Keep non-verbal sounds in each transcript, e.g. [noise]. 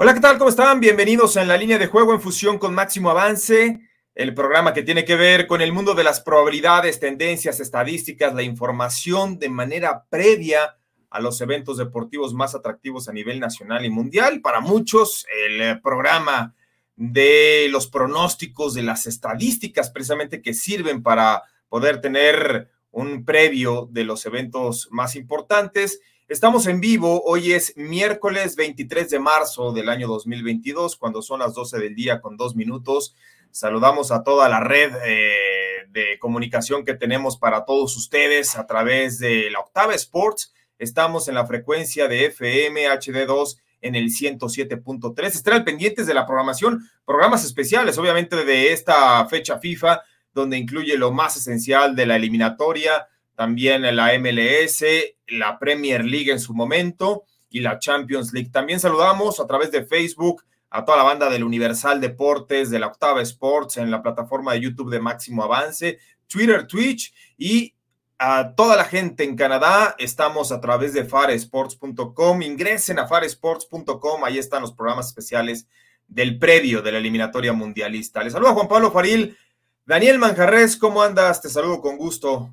Hola, ¿qué tal? ¿Cómo están? Bienvenidos a En la línea de juego en fusión con Máximo Avance, el programa que tiene que ver con el mundo de las probabilidades, tendencias, estadísticas, la información de manera previa a los eventos deportivos más atractivos a nivel nacional y mundial. Para muchos, el eh, programa de los pronósticos, de las estadísticas precisamente que sirven para poder tener un previo de los eventos más importantes. Estamos en vivo, hoy es miércoles 23 de marzo del año 2022, cuando son las 12 del día con dos minutos. Saludamos a toda la red eh, de comunicación que tenemos para todos ustedes a través de la Octava Sports. Estamos en la frecuencia de FM HD2 en el 107.3. Estén pendientes de la programación, programas especiales, obviamente, de esta fecha FIFA, donde incluye lo más esencial de la eliminatoria, también la MLS, la Premier League en su momento y la Champions League. También saludamos a través de Facebook a toda la banda del Universal Deportes, de la Octava Sports, en la plataforma de YouTube de Máximo Avance, Twitter, Twitch y a toda la gente en Canadá. Estamos a través de faresports.com. Ingresen a faresports.com, ahí están los programas especiales del previo de la eliminatoria mundialista. Les saluda Juan Pablo Faril. Daniel Manjarres, ¿cómo andas? Te saludo con gusto.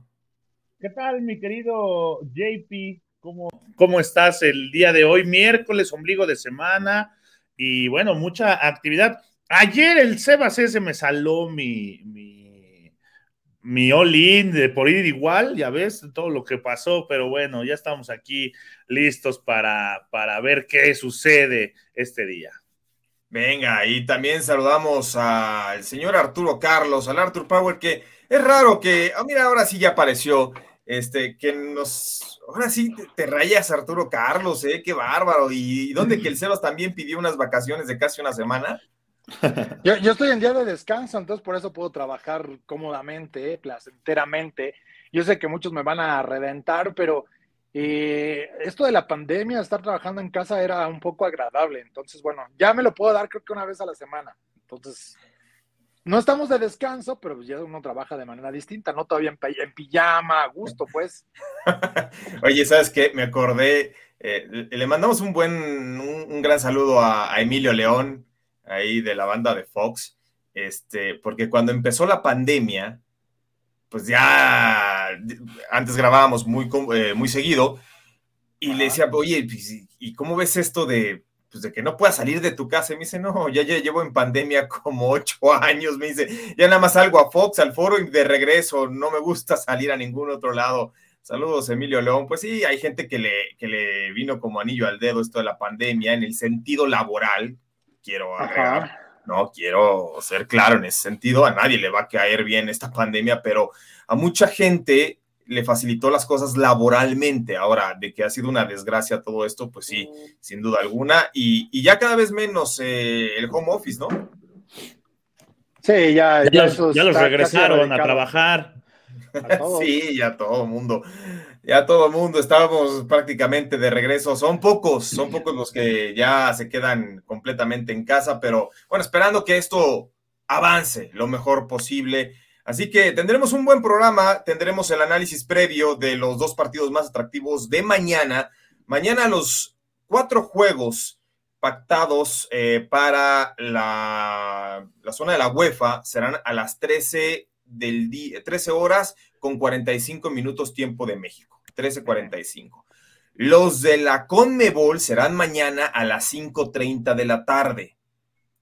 ¿Qué tal, mi querido JP? ¿Cómo, ¿Cómo estás el día de hoy? Miércoles, ombligo de semana y bueno, mucha actividad. Ayer el Sebas ese me saló mi, mi, mi all-in de por ir igual, ya ves todo lo que pasó, pero bueno, ya estamos aquí listos para, para ver qué sucede este día. Venga, y también saludamos al señor Arturo Carlos, al Arthur Power, que es raro que, oh, mira, ahora sí ya apareció, este, que nos, ahora sí te, rayas Arturo Carlos, eh, qué bárbaro, y dónde que el Sebas también pidió unas vacaciones de casi una semana. [laughs] Yo, yo, estoy en día de descanso, entonces por eso puedo trabajar cómodamente, eh, placenteramente. Yo sé que muchos me van a reventar, pero eh, esto de la pandemia, estar trabajando en casa era un poco agradable. Entonces, bueno, ya me lo puedo dar creo que una vez a la semana. Entonces, no estamos de descanso, pero ya uno trabaja de manera distinta, no todavía en, pijama, a gusto, pues. [laughs] Oye, ¿sabes qué? Me acordé, eh, le mandamos un buen, un, gran saludo a, Emilio León, ahí de la banda de Fox, este, porque cuando empezó la pandemia, pues ya antes grabábamos muy, eh, muy seguido, y le decía, oye, pues, ¿y cómo ves esto de pues de que no puedas salir de tu casa. Y me dice, no, ya, ya llevo en pandemia como ocho años. Me dice, ya nada más salgo a Fox, al foro y de regreso. No me gusta salir a ningún otro lado. Saludos, Emilio León. Pues sí, hay gente que le, que le vino como anillo al dedo esto de la pandemia en el sentido laboral. Quiero agregar, no quiero ser claro en ese sentido. A nadie le va a caer bien esta pandemia, pero a mucha gente le facilitó las cosas laboralmente. Ahora, de que ha sido una desgracia todo esto, pues sí, sin duda alguna. Y, ya cada vez menos eh, el home office, ¿no? Sí, ya, ya, los, regresaron a trabajar. sí, ya todo el mundo. Ya todo el mundo estábamos prácticamente de regreso. Son pocos, son pocos los que ya se quedan completamente en casa, pero bueno, esperando que esto avance lo mejor posible Así que tendremos un buen programa, tendremos el análisis previo de los dos partidos más atractivos de mañana. Mañana los cuatro juegos pactados eh, para la, zona de la UEFA serán a las 13, del día, 13 horas con 45 minutos tiempo de México. 13.45. Los de la Conmebol serán mañana a las 5.30 de la tarde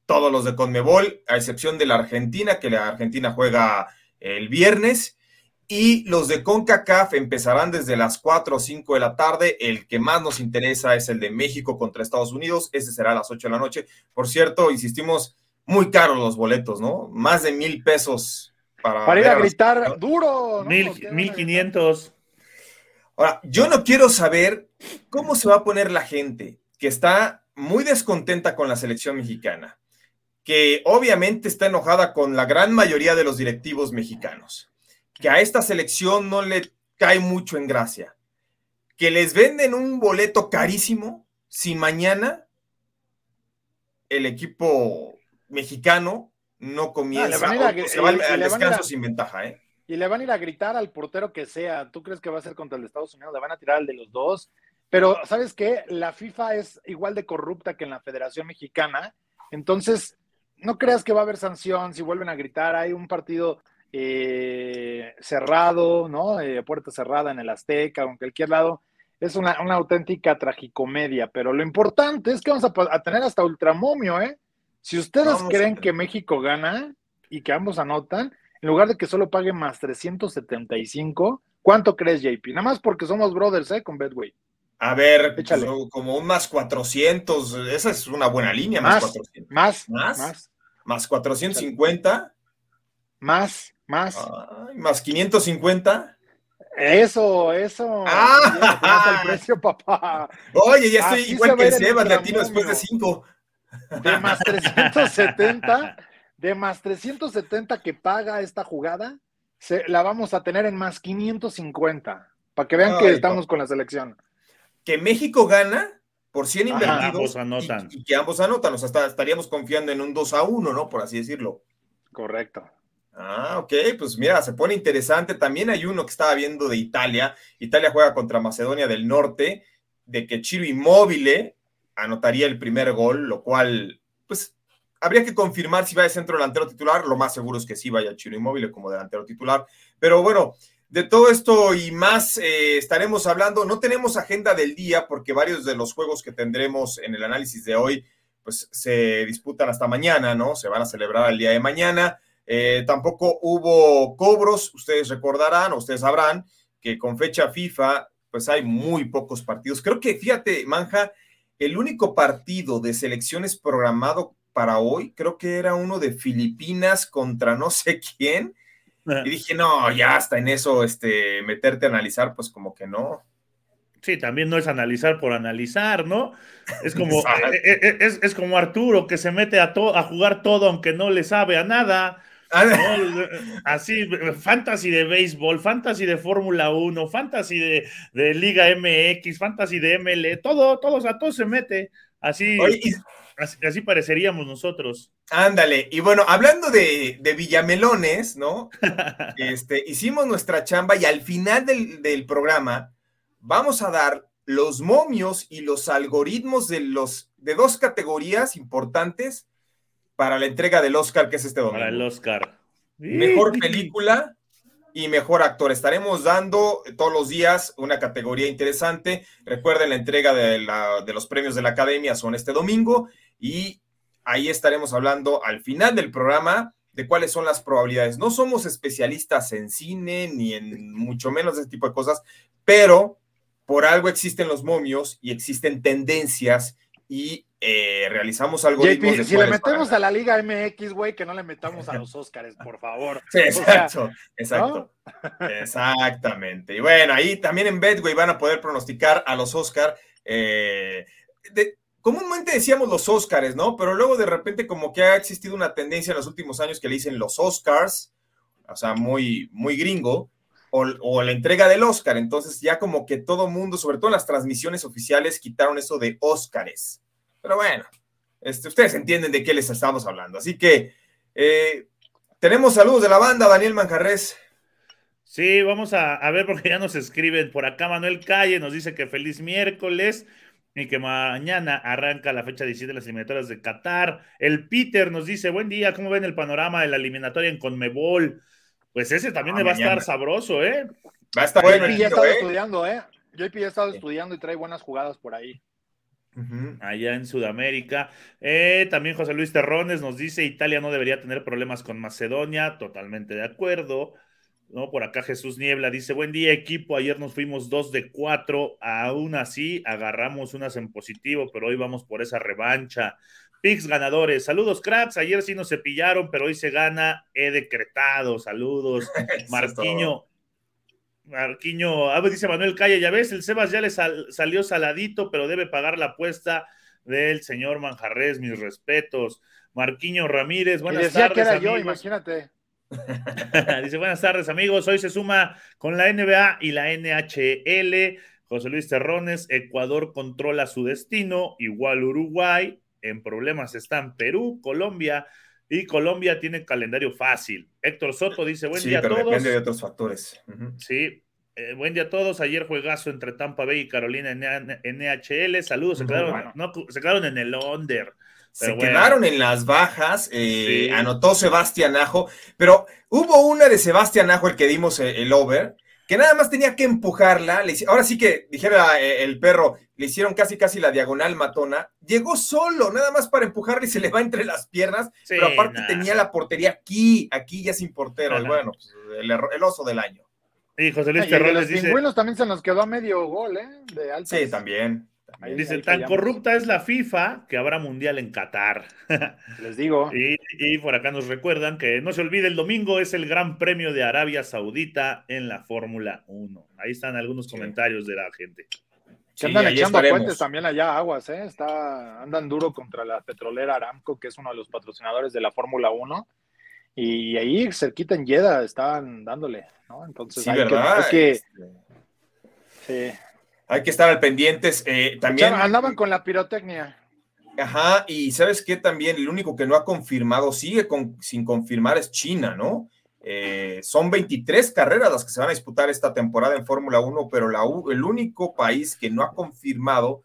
todos los de Conmebol, a excepción de la Argentina, que la Argentina juega el viernes. Y los de CONCACAF empezarán desde las 4 o 5 de la tarde. El que más nos interesa es el de México contra Estados Unidos. Ese será a las 8 de la noche. Por cierto, insistimos, muy caros los boletos, ¿no? Más de mil pesos para, para ir a gritar duro. Mil, mil quinientos. Ahora, yo no quiero saber cómo se va a poner la gente que está muy descontenta con la selección mexicana que obviamente está enojada con la gran mayoría de los directivos mexicanos, que a esta selección no le cae mucho en gracia, que les venden un boleto carísimo si mañana el equipo mexicano no comienza, se va al, descanso sin ventaja, ¿eh? Y le van a ir a gritar al portero que sea. ¿Tú crees que va a ser contra el de Estados Unidos? Le van a tirar al de los dos. Pero, ¿sabes qué? La FIFA es igual de corrupta que en la Federación Mexicana. Entonces, no creas que va a haber sanción si vuelven a gritar. Hay un partido eh, cerrado, ¿no? Eh, puerta cerrada en el Azteca o en cualquier lado. Es una, auténtica tragicomedia. Pero lo importante es que vamos a, tener hasta ultramomio, ¿eh? Si ustedes creen que México gana y que ambos anotan, en lugar de que solo pague más 375, ¿cuánto crees, JP? Nada más porque somos brothers, ¿eh? Con Bedway. A ver, Échale. como un más 400, esa es una buena línea, más, más 400. Más, más, más, 450. Más, más. más 550. Eso, eso. Ah, el precio, papá. Oye, ya estoy igual que Sebas, latino después de 5. De más [laughs] 370 de más 370 que paga esta jugada, se, la vamos a tener en más 550, para que vean que estamos con la selección. Que México gana por 100 invertidos anotan. Y, que ambos anotan, o sea, estaríamos confiando en un 2 a 1, ¿no? Por así decirlo. Correcto. Ah, ok, pues mira, se pone interesante. También hay uno que estaba viendo de Italia. Italia juega contra Macedonia del Norte, de que Chiro Inmóvil anotaría el primer gol, lo cual, pues habría que confirmar si va de centro delantero titular. Lo más seguro es que sí vaya Chiro Inmóvil como delantero titular. Pero bueno, de todo esto y más eh, estaremos hablando. No tenemos agenda del día porque varios de los juegos que tendremos en el análisis de hoy pues se disputan hasta mañana, ¿no? Se van a celebrar el día de mañana. Eh, tampoco hubo cobros, ustedes recordarán, ustedes sabrán que con fecha FIFA pues hay muy pocos partidos. Creo que, fíjate, Manja, el único partido de selecciones programado para hoy, creo que era uno de Filipinas contra no sé quién. Y dije, no, ya hasta en eso, este, meterte a analizar, pues como que no. Sí, también no es analizar por analizar, ¿no? Es como, [laughs] eh, eh, eh, es, como Arturo que se mete a, a jugar todo aunque no le sabe a nada. Ah, Así, fantasy de béisbol, fantasy de Fórmula 1, fantasy de, de, Liga MX, fantasy de ML, todo, todos a todo se mete. Así. Así, pareceríamos nosotros. Ándale, y bueno, hablando de, Villamelones, ¿no? [laughs] este, hicimos nuestra chamba y al final del, programa vamos a dar los momios y los algoritmos de, los, de dos categorías importantes para la entrega del Oscar, que es este domingo. Para el Oscar. Mejor película y mejor actor. Estaremos dando todos los días una categoría interesante. Recuerden, la entrega de, de los premios de la Academia son este domingo y ahí estaremos hablando al final del programa de cuáles son las probabilidades. No somos especialistas en cine ni en mucho menos ese tipo de cosas, pero por algo existen los momios y existen tendencias y eh, realizamos algo. si le metemos a la Liga MX, güey, que no le metamos a los Óscares, por favor. exacto, exacto. Exactamente. Y bueno, ahí también en Betway van a poder pronosticar a los Óscar. Eh, comúnmente decíamos los Oscars, ¿no? Pero luego de repente como que ha existido una tendencia en los últimos años que le dicen los Oscars, o sea, muy, muy gringo, o, la entrega del Oscar. Entonces ya como que todo mundo, sobre todo en las transmisiones oficiales, quitaron eso de Oscars. Pero bueno, este, ustedes entienden de qué les estamos hablando. Así que eh, tenemos saludos de la banda, Daniel Manjarres. Sí, vamos a, a ver porque ya nos escriben por acá. Manuel Calle nos dice que feliz miércoles y que mañana arranca la fecha 17 de las eliminatorias de Qatar. El Peter nos dice, buen día, ¿cómo ven el panorama de la eliminatoria en Conmebol? Pues ese también ah, va a estar sabroso, ¿eh? Va a estar bueno. ya estado ¿eh? estudiando, ¿eh? JP ya ha estado estudiando y trae buenas jugadas por ahí. Allá en Sudamérica. Eh, también José Luis Terrones nos dice, Italia no debería tener problemas con Macedonia, totalmente de acuerdo. ¿No? Por acá Jesús Niebla dice, buen día equipo, ayer nos fuimos dos de cuatro, aún así agarramos unas en positivo, pero hoy vamos por esa revancha. Pix ganadores, saludos cracks, ayer sí nos cepillaron, pero hoy se gana, he decretado, saludos. [laughs] Marquiño, Marquiño, a ver, dice Manuel Calle, ya ves, el Sebas ya le salió saladito, pero debe pagar la apuesta del señor Manjarres, mis respetos. Marquiño Ramírez, buenas decía tardes. que era amigos. yo, imagínate. [laughs] Dice, buenas tardes, amigos. Hoy se suma con la NBA y la NHL. José Luis Terrones, Ecuador controla su destino, igual Uruguay. En problemas están Perú, Colombia, y Colombia tiene calendario fácil. Héctor Soto dice, buen sí, día a todos. depende de otros factores. Sí, eh, buen día a todos. Ayer juegazo entre Tampa Bay y Carolina en NHL. Saludos, se quedaron, bueno. no, se quedaron en el under. Se bueno. quedaron en las bajas, eh, Sí. anotó Sebastián Ajo, pero hubo una de Sebastián Ajo, el que dimos eh, el over, que nada más tenía que empujarla. le ahora sí que, dijera eh, el perro, le hicieron casi casi la diagonal matona. Llegó solo, nada más para empujarle y se le va entre las piernas, Sí, pero aparte nah. tenía la portería aquí, aquí ya sin portero. Y bueno, pues, el, el oso del año. Y José Luis Terrones los dice, pingüinos también se nos quedó a medio gol, ¿eh? De altas. Sí, también. Ahí- dice, ahí tan fallamos. corrupta es la FIFA que habrá mundial en Qatar. [laughs] Les digo. Y, y por acá nos recuerdan que no se olvide, el domingo es el Gran Premio de Arabia Saudita en la Fórmula 1. Ahí están algunos Sí. comentarios de la gente. Se andan echando puentes también allá, aguas, ¿eh? Está, andan duro contra la petrolera Aramco, que es uno de los patrocinadores de la Fórmula 1. Y ahí, cerquita en Jeddah, estaban dándole, ¿no? Entonces Sí, hay, que, ¿verdad? hay que- Este, sí. Hay que estar al pendientes. eh, también andaban con la pirotecnia. Ajá, y sabes qué también, el único que no ha confirmado, sigue con- sin confirmar es China, ¿no? Eh, son 23 carreras las que se van a disputar esta temporada en Fórmula 1, pero la u- el único país que no ha confirmado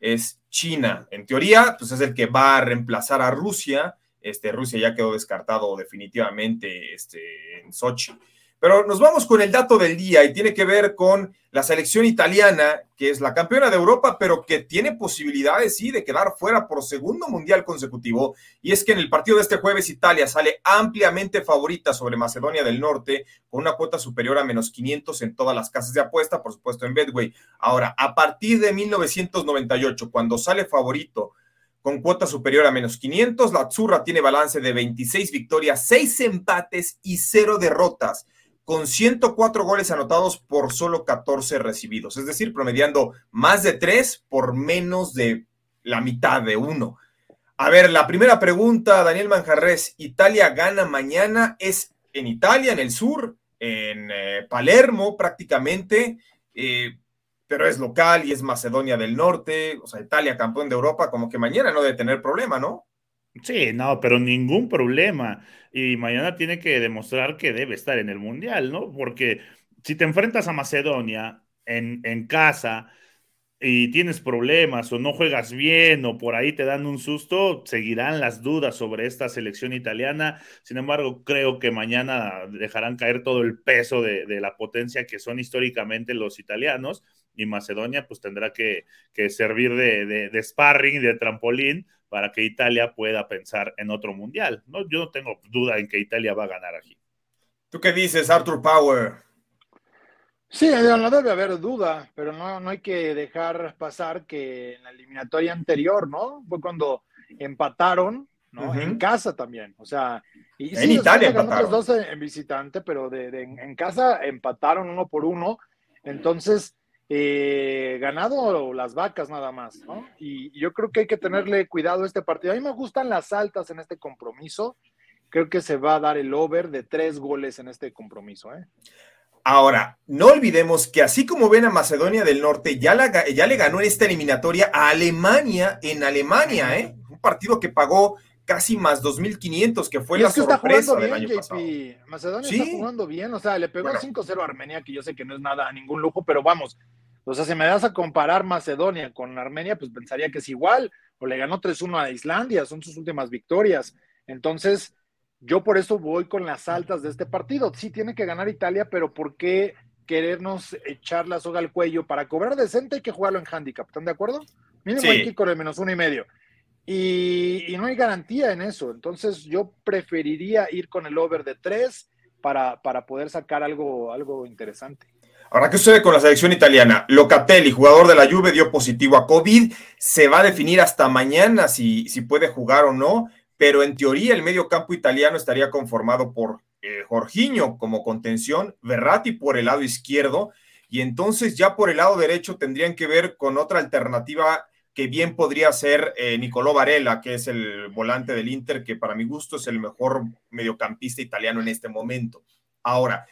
es China. En teoría, pues es el que va a reemplazar a Rusia. Este, Rusia ya quedó descartado definitivamente este, en Sochi. Pero nos vamos con el dato del día y tiene que ver con la selección italiana, que es la campeona de Europa, pero que tiene posibilidades, sí, de quedar fuera por segundo mundial consecutivo. Y es que en el partido de este jueves Italia sale ampliamente favorita sobre Macedonia del Norte, con una cuota superior a menos 500 en todas las casas de apuesta, por supuesto en Betway. Ahora, a partir de 1998, cuando sale favorito con cuota superior a menos 500, la Azzurra tiene balance de 26 victorias, 6 empates y 0 derrotas con 104 goles anotados por solo 14 recibidos, es decir, promediando más de 3 por menos de la mitad de uno. A ver, la primera pregunta, Daniel Manjarres, ¿Italia gana mañana? ¿Es en Italia, en el sur, en eh, Palermo prácticamente? Eh, pero es local y es Macedonia del Norte, o sea, Italia campeón de Europa, como que mañana no debe tener problema, ¿no? Sí, no, pero ningún problema. Y mañana tiene que demostrar que debe estar en el Mundial, ¿no? Porque si te enfrentas a Macedonia en, en casa y tienes problemas o no juegas bien o por ahí te dan un susto, seguirán las dudas sobre esta selección italiana. Sin embargo, creo que mañana dejarán caer todo el peso de, de la potencia que son históricamente los italianos y Macedonia pues tendrá que, que servir de, de, de sparring, de trampolín para que Italia pueda pensar en otro mundial. ¿no? Yo no tengo duda en que Italia va a ganar aquí. ¿Tú qué dices, Arthur Power? Sí, no debe haber duda, pero no, no hay que dejar pasar que en la eliminatoria anterior, ¿no? Fue cuando empataron, ¿no? En casa también, o sea, y En sí, Italia empataron. dos en, en visitante, pero de, de- en, en casa empataron uno por uno, entonces eh, ganado las vacas nada más, ¿no? Y yo creo que hay que tenerle cuidado a este partido. A mí me gustan las altas en este compromiso. Creo que se va a dar el over de tres goles en este compromiso, ¿eh? Ahora, no olvidemos que así como ven a Macedonia del Norte, ya, la, ya le ganó en esta eliminatoria a Alemania en Alemania, ¿eh? Un partido que pagó casi más 2.500, que fue y la es que está sorpresa jugando del bien, año pasado. JP. Macedonia Sí. está jugando bien, o sea, le pegó Bueno. 5-0 a Armenia, que yo sé que no es nada, ningún lujo, pero vamos, o sea, si me das a comparar Macedonia con Armenia, pues pensaría que es igual, o le ganó 3-1 a Islandia, son sus últimas victorias. Entonces, yo por eso voy con las altas de este partido. Sí tiene que ganar Italia, pero ¿por qué querernos echar la soga al cuello? Para cobrar decente hay que jugarlo en handicap, ¿están de acuerdo? Mínimo Sí. ir con el menos uno y medio. Y, y no hay garantía en eso. Entonces yo preferiría ir con el over de tres para, para poder sacar algo, algo interesante. Ahora, ¿qué sucede con la selección italiana? Locatelli, jugador de la Juve, dio positivo a COVID. Se va a definir hasta mañana si, si puede jugar o no, pero en teoría el medio campo italiano estaría conformado por eh, Jorginho como contención, Verratti por el lado izquierdo, y entonces ya por el lado derecho tendrían que ver con otra alternativa que bien podría ser eh, Nicolò Varela, que es el volante del Inter, que para mi gusto es el mejor mediocampista italiano en este momento. Ahora,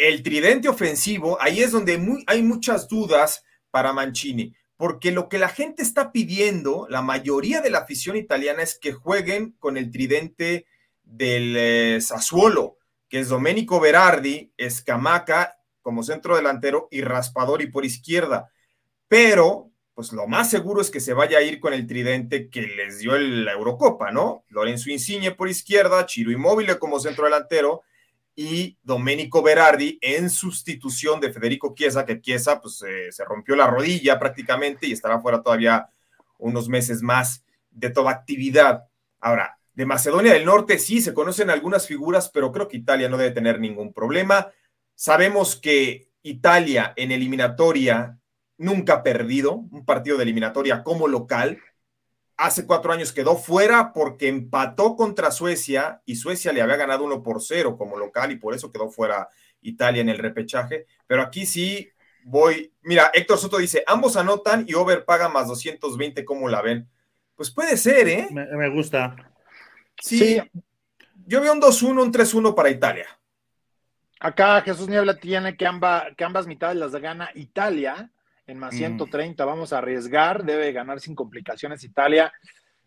el tridente ofensivo, ahí es donde hay muchas dudas para Mancini, porque lo que la gente está pidiendo, la mayoría de la afición italiana, es que jueguen con el tridente del eh, Sassuolo, que es Domenico Berardi, Escamaca como centro delantero y Raspadori por izquierda. Pero, pues lo más seguro es que se vaya a ir con el tridente que les dio la Eurocopa, ¿no? Lorenzo Insigne por izquierda, Chiro Immobile como centro delantero y Domenico Berardi en sustitución de Federico Chiesa, que Chiesa pues, se rompió la rodilla prácticamente y estará fuera todavía unos meses más de toda actividad. Ahora, de Macedonia del Norte sí se conocen algunas figuras, pero creo que Italia no debe tener ningún problema. Sabemos que Italia en eliminatoria nunca ha perdido un partido de eliminatoria como local hace cuatro años quedó fuera porque empató contra Suecia y Suecia le había ganado uno por cero como local y por eso quedó fuera Italia en el repechaje. Pero aquí sí voy. Mira, Héctor Soto dice: ambos anotan y Over paga más 220. ¿Cómo la ven? Pues puede ser, ¿eh? Me, gusta. Sí, Yo veo un 2-1, un 3-1 para Italia. Acá Jesús Niebla tiene que, que ambas mitades las gana Italia en más 130. Vamos a arriesgar, debe ganar sin complicaciones Italia.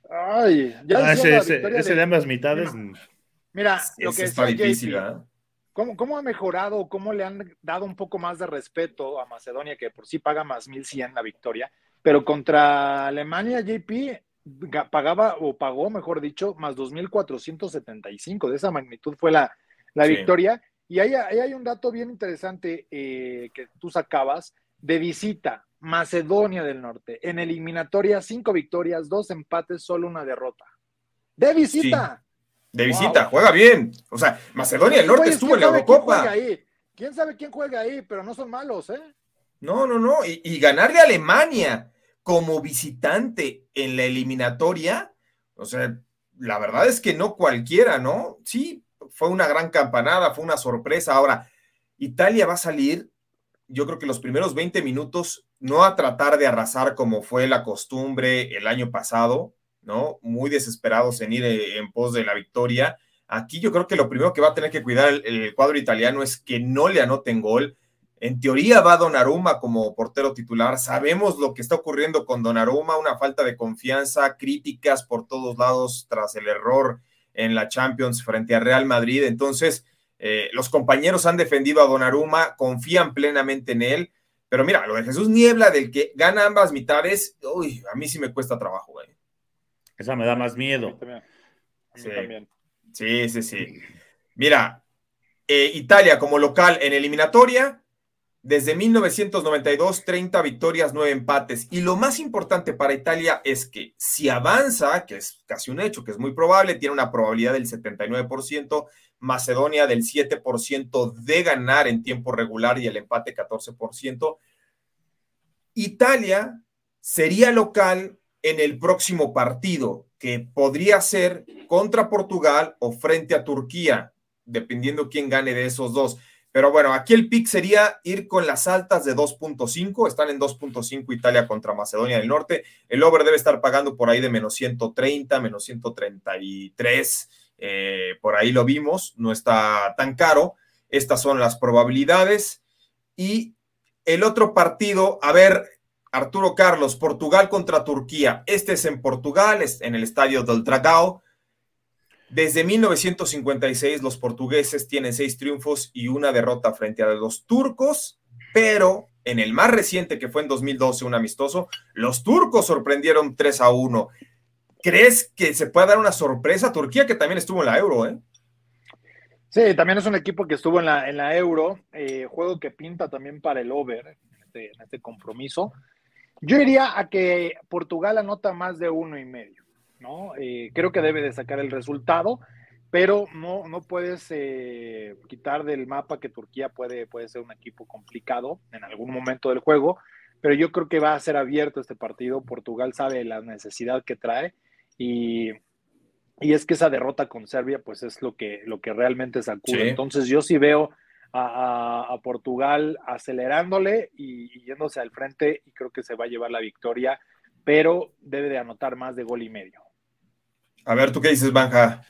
Ay, ya ah, ese, de... ambas mitades. Mira, lo que está difícil, ¿eh? ¿cómo, ha mejorado? ¿Cómo le han dado un poco más de respeto a Macedonia, que por sí paga más 1100 la victoria? Pero contra Alemania, JP pagaba o pagó, mejor dicho, más 2475. De esa magnitud fue la, la victoria. Y ahí, hay un dato bien interesante eh, que tú sacabas de visita, Macedonia del Norte. En eliminatoria, cinco victorias, dos empates, solo una derrota. De visita. De visita, juega bien. O sea, Macedonia del Norte estuvo en la Eurocopa. Quién, sabe quién juega ahí? Pero no son malos, ¿eh? No, no, no. Y, y ganarle a Alemania como visitante en la eliminatoria, o sea, la verdad es que no cualquiera, ¿no? Sí, fue una gran campanada, fue una sorpresa. Ahora, Italia va a salir yo creo que los primeros 20 minutos no a tratar de arrasar como fue la costumbre el año pasado, ¿no? Muy desesperados en ir eh, en pos de la victoria. Aquí yo creo que lo primero que va a tener que cuidar el, cuadro italiano es que no le anoten gol. En teoría va Donnarumma como portero titular. Sabemos lo que está ocurriendo con Donnarumma, una falta de confianza, críticas por todos lados tras el error en la Champions frente a Real Madrid. Entonces, eh, los compañeros han defendido a Donnarumma, confían plenamente en él. Pero mira, lo de Jesús Niebla, del que gana ambas mitades, uy, a mí sí me cuesta trabajo, güey. Esa me da más miedo. Sí. sí, sí, sí. Mira, eh, Italia como local en eliminatoria, desde 1992, 30 victorias, 9 empates. Y lo más importante para Italia es que si avanza, que es casi un hecho, que es muy probable, tiene una probabilidad del 79%, Macedonia del 7% de ganar en tiempo regular y el empate 14%. Italia sería local en el próximo partido, que podría ser contra Portugal o frente a Turquía, dependiendo quién gane de esos dos. Pero bueno, aquí el pick sería ir con las altas de 2.5. Están en 2.5 Italia contra Macedonia del Norte. El over debe estar pagando por ahí de menos 130, menos 133. Eh, por ahí lo vimos, no está tan caro. Estas son las probabilidades. Y el otro partido, a ver, Arturo Carlos, Portugal contra Turquía. Este es en Portugal, es en el estadio del Dragao. Desde 1956 los portugueses tienen seis triunfos y una derrota frente a los turcos, pero en el más reciente que fue en 2012, un amistoso, los turcos sorprendieron 3 a 1. ¿Crees que se puede dar una sorpresa? Turquía que también estuvo en la Euro, ¿eh? Sí, también es un equipo que estuvo en la, Euro, eh, juego que pinta también para el over en este, este compromiso. Yo iría a que Portugal anota más de uno y medio. ¿No? Eh, creo que debe de sacar el resultado, pero no, no puedes eh, quitar del mapa que Turquía puede, puede ser un equipo complicado en algún momento del juego, pero yo creo que va a ser abierto este partido. Portugal sabe la necesidad que trae y, es que esa derrota con Serbia, pues es lo que, lo que realmente sacude. Entonces yo sí veo a, Portugal acelerándole y, y, yéndose al frente y creo que se va a llevar la victoria pero debe de anotar más de gol y medio. A ver, ¿tú qué dices, Banja?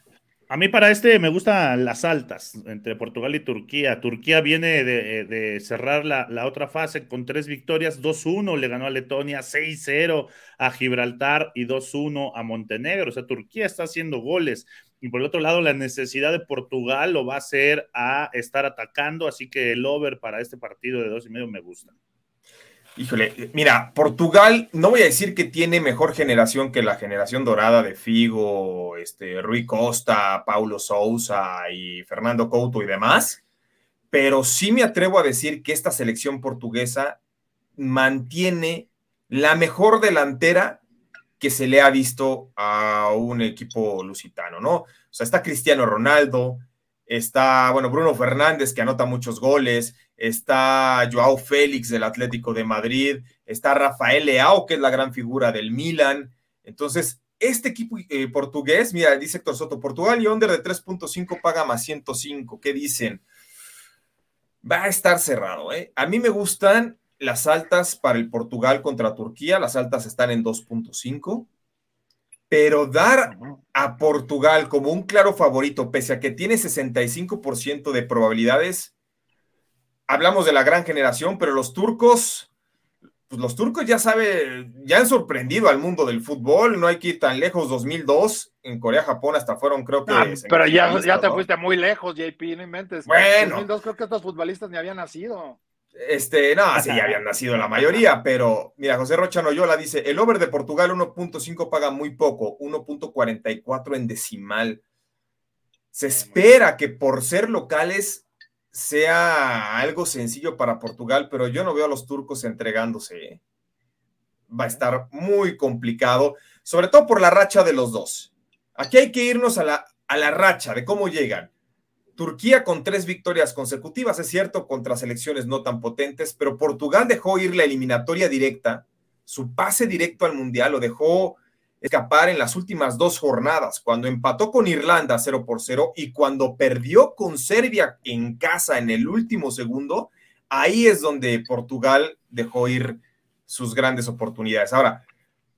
A mí para este me gustan las altas entre Portugal y Turquía. Turquía viene de, cerrar la, otra fase con tres victorias, 2-1 le ganó a Letonia, 6-0 a Gibraltar y 2-1 a Montenegro. O sea, Turquía está haciendo goles. Y por el otro lado, la necesidad de Portugal lo va a hacer a estar atacando, así que el over para este partido de dos y medio me gusta. Híjole, mira, Portugal, no voy a decir que tiene mejor generación que la generación dorada de Figo, este, Rui Costa, Paulo Sousa y Fernando Couto y demás, pero sí me atrevo a decir que esta selección portuguesa mantiene la mejor delantera que se le ha visto a un equipo lusitano, ¿no? O sea, está Cristiano Ronaldo, está, bueno, Bruno Fernández que anota muchos goles, está Joao Félix del Atlético de Madrid, está Rafael Leao, que es la gran figura del Milan. Entonces, este equipo eh, portugués, mira, dice Héctor Soto, Portugal y under de 3.5 paga más 105. ¿Qué dicen? Va a estar cerrado, ¿eh? A mí me gustan las altas para el Portugal contra Turquía, las altas están en 2.5, pero dar a Portugal como un claro favorito, pese a que tiene 65% de probabilidades, hablamos de la gran generación, pero los turcos, pues los turcos ya saben, ya han sorprendido al mundo del fútbol, no hay que ir tan lejos, 2002, en Corea, Japón, hasta fueron, creo que... Ah, pero ya, ya te fuiste muy lejos, JP, no inventes. Bueno. 2002 creo que estos futbolistas ni habían nacido. Este, no, sí, ya habían nacido la mayoría, pero mira, José Rocha Noyola dice, el over de Portugal 1.5 paga muy poco, 1.44 en decimal. Se espera que por ser locales sea algo sencillo para Portugal, pero yo no veo a los turcos entregándose. ¿eh? Va a estar muy complicado, sobre todo por la racha de los dos. Aquí hay que irnos a la, a la racha de cómo llegan. Turquía con tres victorias consecutivas, es cierto, contra selecciones no tan potentes, pero Portugal dejó ir la eliminatoria directa, su pase directo al Mundial lo dejó escapar en las últimas dos jornadas, cuando empató con Irlanda 0 por 0 y cuando perdió con Serbia en casa en el último segundo, ahí es donde Portugal dejó ir sus grandes oportunidades. Ahora,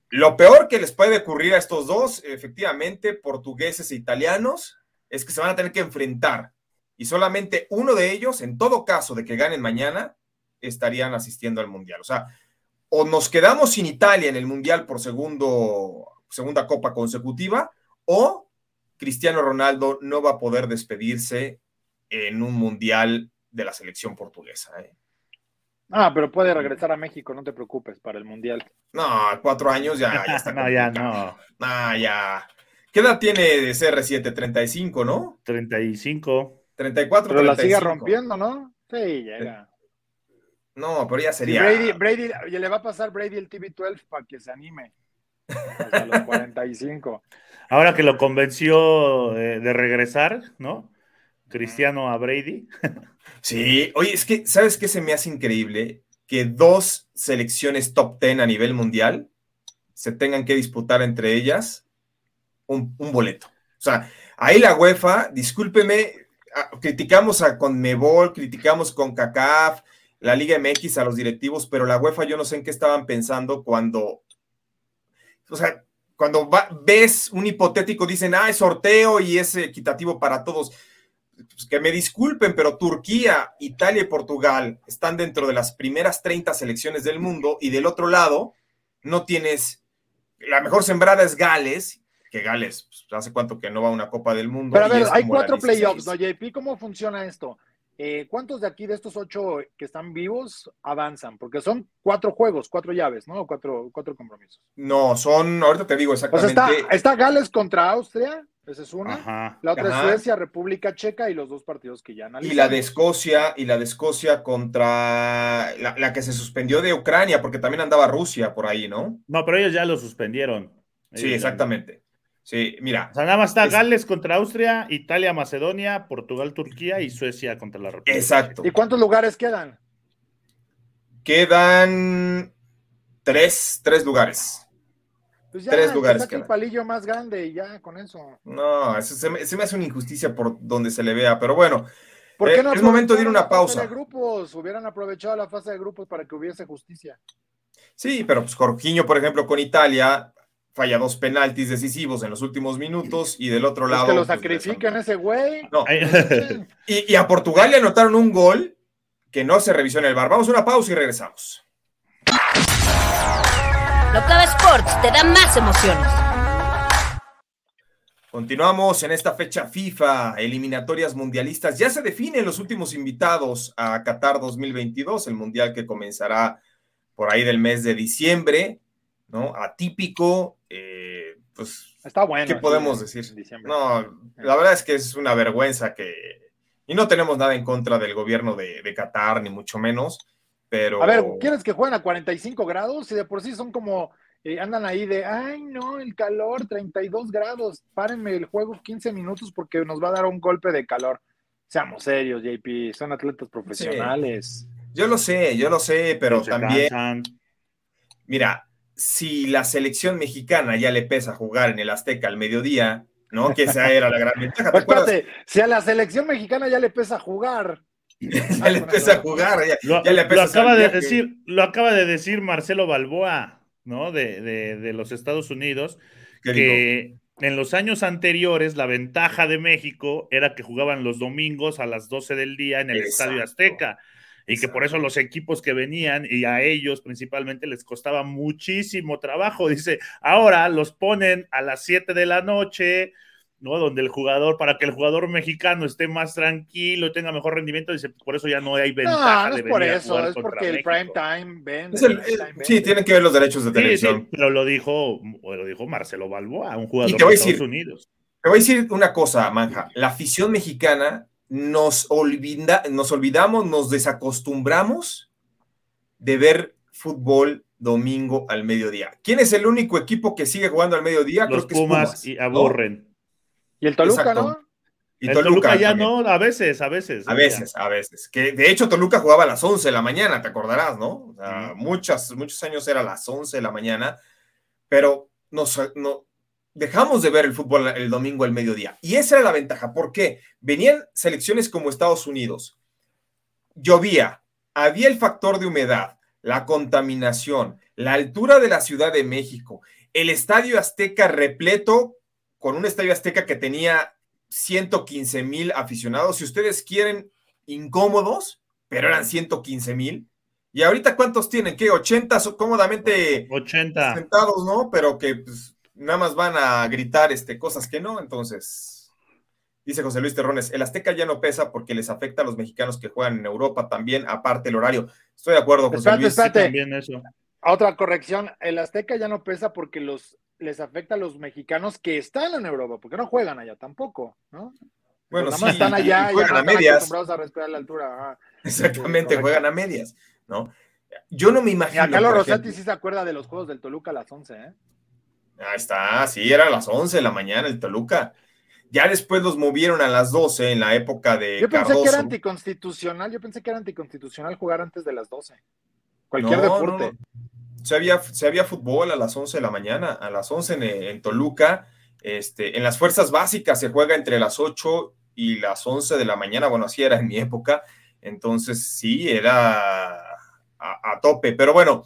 lo peor que les puede ocurrir a estos dos, efectivamente, portugueses e italianos, es que se van a tener que enfrentar y solamente uno de ellos, en todo caso de que ganen mañana, estarían asistiendo al Mundial. O sea, o nos quedamos sin Italia en el Mundial por segundo segunda copa consecutiva, o Cristiano Ronaldo no va a poder despedirse en un mundial de la selección portuguesa. ¿eh? Ah, pero puede regresar a México, no te preocupes, para el mundial. No, cuatro años ya, ya está. [laughs] no, ya no. Ah, ya. ¿Qué edad tiene de CR7? 35, ¿no? 35. 34, Pero la sigue rompiendo, ¿no? Sí, llega. No, pero ya sería. Brady, Brady, le va a pasar Brady el TV12 para que se anime. A los 45. [laughs] Ahora que lo convenció de, regresar, ¿no? Cristiano a Brady. [laughs] Sí, oye, es que, ¿sabes qué se me hace increíble? Que dos selecciones top 10 a nivel mundial se tengan que disputar entre ellas un, boleto. O sea, ahí la UEFA, discúlpeme, ah, criticamos a Conmebol, criticamos con CACAF, la Liga MX, a los directivos, pero la UEFA yo no sé en qué estaban pensando cuando o sea, cuando ves un hipotético, dicen, ah, es sorteo y es equitativo para todos. Pues que me disculpen, pero Turquía, Italia y Portugal están dentro de las primeras 30 selecciones del mundo y del otro lado no tienes, la mejor sembrada es Gales, que Gales, pues, hace cuánto que no va a una Copa del Mundo. Pero a ver, hay cuatro playoffs, ¿no, JP? ¿Cómo funciona esto? Eh, ¿Cuántos de aquí, de estos ocho que están vivos, avanzan? Porque son cuatro juegos, cuatro llaves, ¿no? Cuatro, cuatro compromisos. No, son, ahorita te digo exactamente. O sea, está, Gales contra Austria, esa es una. La otra es Suecia, República Checa y los dos partidos que ya analizamos. Y la de Escocia, y la de Escocia contra la, que se suspendió de Ucrania, porque también andaba Rusia por ahí, ¿no? No, pero ellos ya lo suspendieron. sí, exactamente. Sí, mira. O sea, nada más está Gales contra Austria, Italia, Macedonia, Portugal, Turquía y Suecia contra la República. Exacto. ¿Y cuántos lugares quedan? Quedan tres, tres lugares. Pues ya, tres lugares. el palillo más grande y ya con eso. No, se, me, hace una injusticia por donde se le vea, pero bueno. ¿Por qué no eh, es momento de ir una pausa. De grupos, hubieran aprovechado la fase de grupos para que hubiese justicia. Sí, pero pues Jorginho, por ejemplo, con Italia, falla dos penaltis decisivos en los últimos minutos y del otro lado. Es que lo pues, sacrifican ese güey. No. [laughs] y, y, a Portugal le anotaron un gol que no se revisó en el bar. Vamos a una pausa y regresamos. Locava Sports te da más emociones. Continuamos en esta fecha FIFA, eliminatorias mundialistas. Ya se definen los últimos invitados a Qatar 2022, el mundial que comenzará por ahí del mes de diciembre, ¿no? Atípico, eh, pues. Está bueno. ¿Qué podemos decir? No, la verdad es que es una vergüenza que. Y no tenemos nada en contra del gobierno de, de Qatar, ni mucho menos, pero. A ver, ¿quieres que jueguen a 45 grados? Y de por sí son como eh, andan ahí de, ay, no, el calor, 32 grados, párenme el juego 15 minutos porque nos va a dar un golpe de calor. Seamos serios, JP, son atletas profesionales. Yo lo sé, yo lo sé, pero también, mira, si la selección mexicana ya le pesa jugar en el Azteca al mediodía, ¿no? Que esa era la gran ventaja. ¿te Espérate, si a la selección mexicana ya le pesa jugar. [laughs] ya le pesa jugar, ya, le pesa lo acaba de decir, lo acaba de decir Marcelo Balboa. ¿no? De, de, los Estados Unidos, que en los años anteriores la ventaja de México era que jugaban los domingos a las 12 del día en el Estadio Azteca y que por eso los equipos que venían y a ellos principalmente les costaba muchísimo trabajo. [laughs] Dice, ahora los ponen a las 7 de la noche, ¿no? Donde el jugador, para que el jugador mexicano esté más tranquilo, tenga mejor rendimiento, dice, por eso ya no hay ventaja. No, no es por eso, es porque el prime time ven. sí, tienen que ver los derechos de televisión. Sí, pero lo dijo, lo dijo Marcelo Balboa, un jugador de Estados Unidos. Te voy a decir una cosa, Manja. La afición mexicana nos, olvida, nos olvidamos, nos desacostumbramos de ver fútbol domingo al mediodía. ¿Quién es el único equipo que sigue jugando al mediodía? Los Creo que Pumas, Pumas, y aburren. Y el Toluca, ¿no? Y Toluca, ya no, a veces, a veces. A veces, a veces. Que de hecho Toluca jugaba a las 11 de la mañana, te acordarás, ¿no? O sea, muchas, muchos años era a las 11 de la mañana, pero nos, no, dejamos de ver el fútbol el domingo al mediodía. Y esa era la ventaja. ¿Por qué? Venían selecciones como Estados Unidos, llovía, había el factor de humedad, la contaminación, la altura de la Ciudad de México, el estadio Azteca repleto con un estadio Azteca que tenía 115 mil aficionados. Si ustedes quieren, incómodos, pero eran 115 mil. ¿Y ahorita cuántos tienen? ¿Qué? 80 cómodamente 80 sentados, ¿no? Pero que pues, nada más van a gritar este, cosas que no. Entonces, dice José Luis Terrones, el Azteca ya no pesa porque les afecta a los mexicanos que juegan en Europa también, aparte el horario. Estoy de acuerdo, José Luis. también eso. Otra corrección, el Azteca ya no pesa porque los les afecta a los mexicanos que están en Europa, porque no juegan allá tampoco, ¿no? Bueno, sí, están allá y juegan a medias. a respirar la altura. Exactamente, juegan a medias, ¿no? Yo no me imagino. Y Carlos Rosati sí se acuerda de los juegos del Toluca a las 11, ¿eh? Ahí está, sí, era a las 11 de la mañana el Toluca. Ya después los movieron a las 12 en la época de. Yo pensé que era anticonstitucional, yo pensé que era anticonstitucional jugar antes de las 12. Cualquier deporte se había, se había fútbol a las 11 de la mañana, a las 11 en, Toluca. Este, en las fuerzas básicas se juega entre las 8 y las 11 de la mañana, bueno, así era en mi época, entonces sí, era a, tope, pero bueno,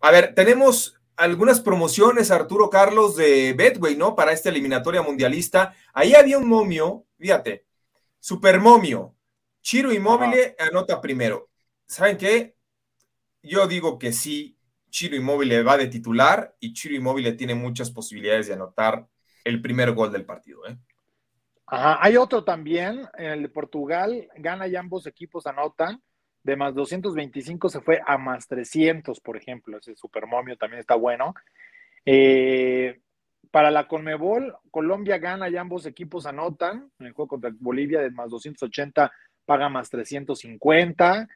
a ver, tenemos algunas promociones, Arturo Carlos, de Betway, ¿no? Para esta eliminatoria mundialista. Ahí había un momio, fíjate, super momio. Chiro Inmóvil anota primero. ¿Saben qué? Yo digo que sí, Chiro Inmóvil va de titular y Chiro Inmóvil tiene muchas posibilidades de anotar el primer gol del partido. ¿eh? Ajá. Hay otro también, el de Portugal, gana y ambos equipos anotan. De más 225 se fue a más 300, por ejemplo. Ese supermomio también está bueno. Eh, para la Conmebol, Colombia gana y ambos equipos anotan. En el juego contra Bolivia de más 280 paga más 350.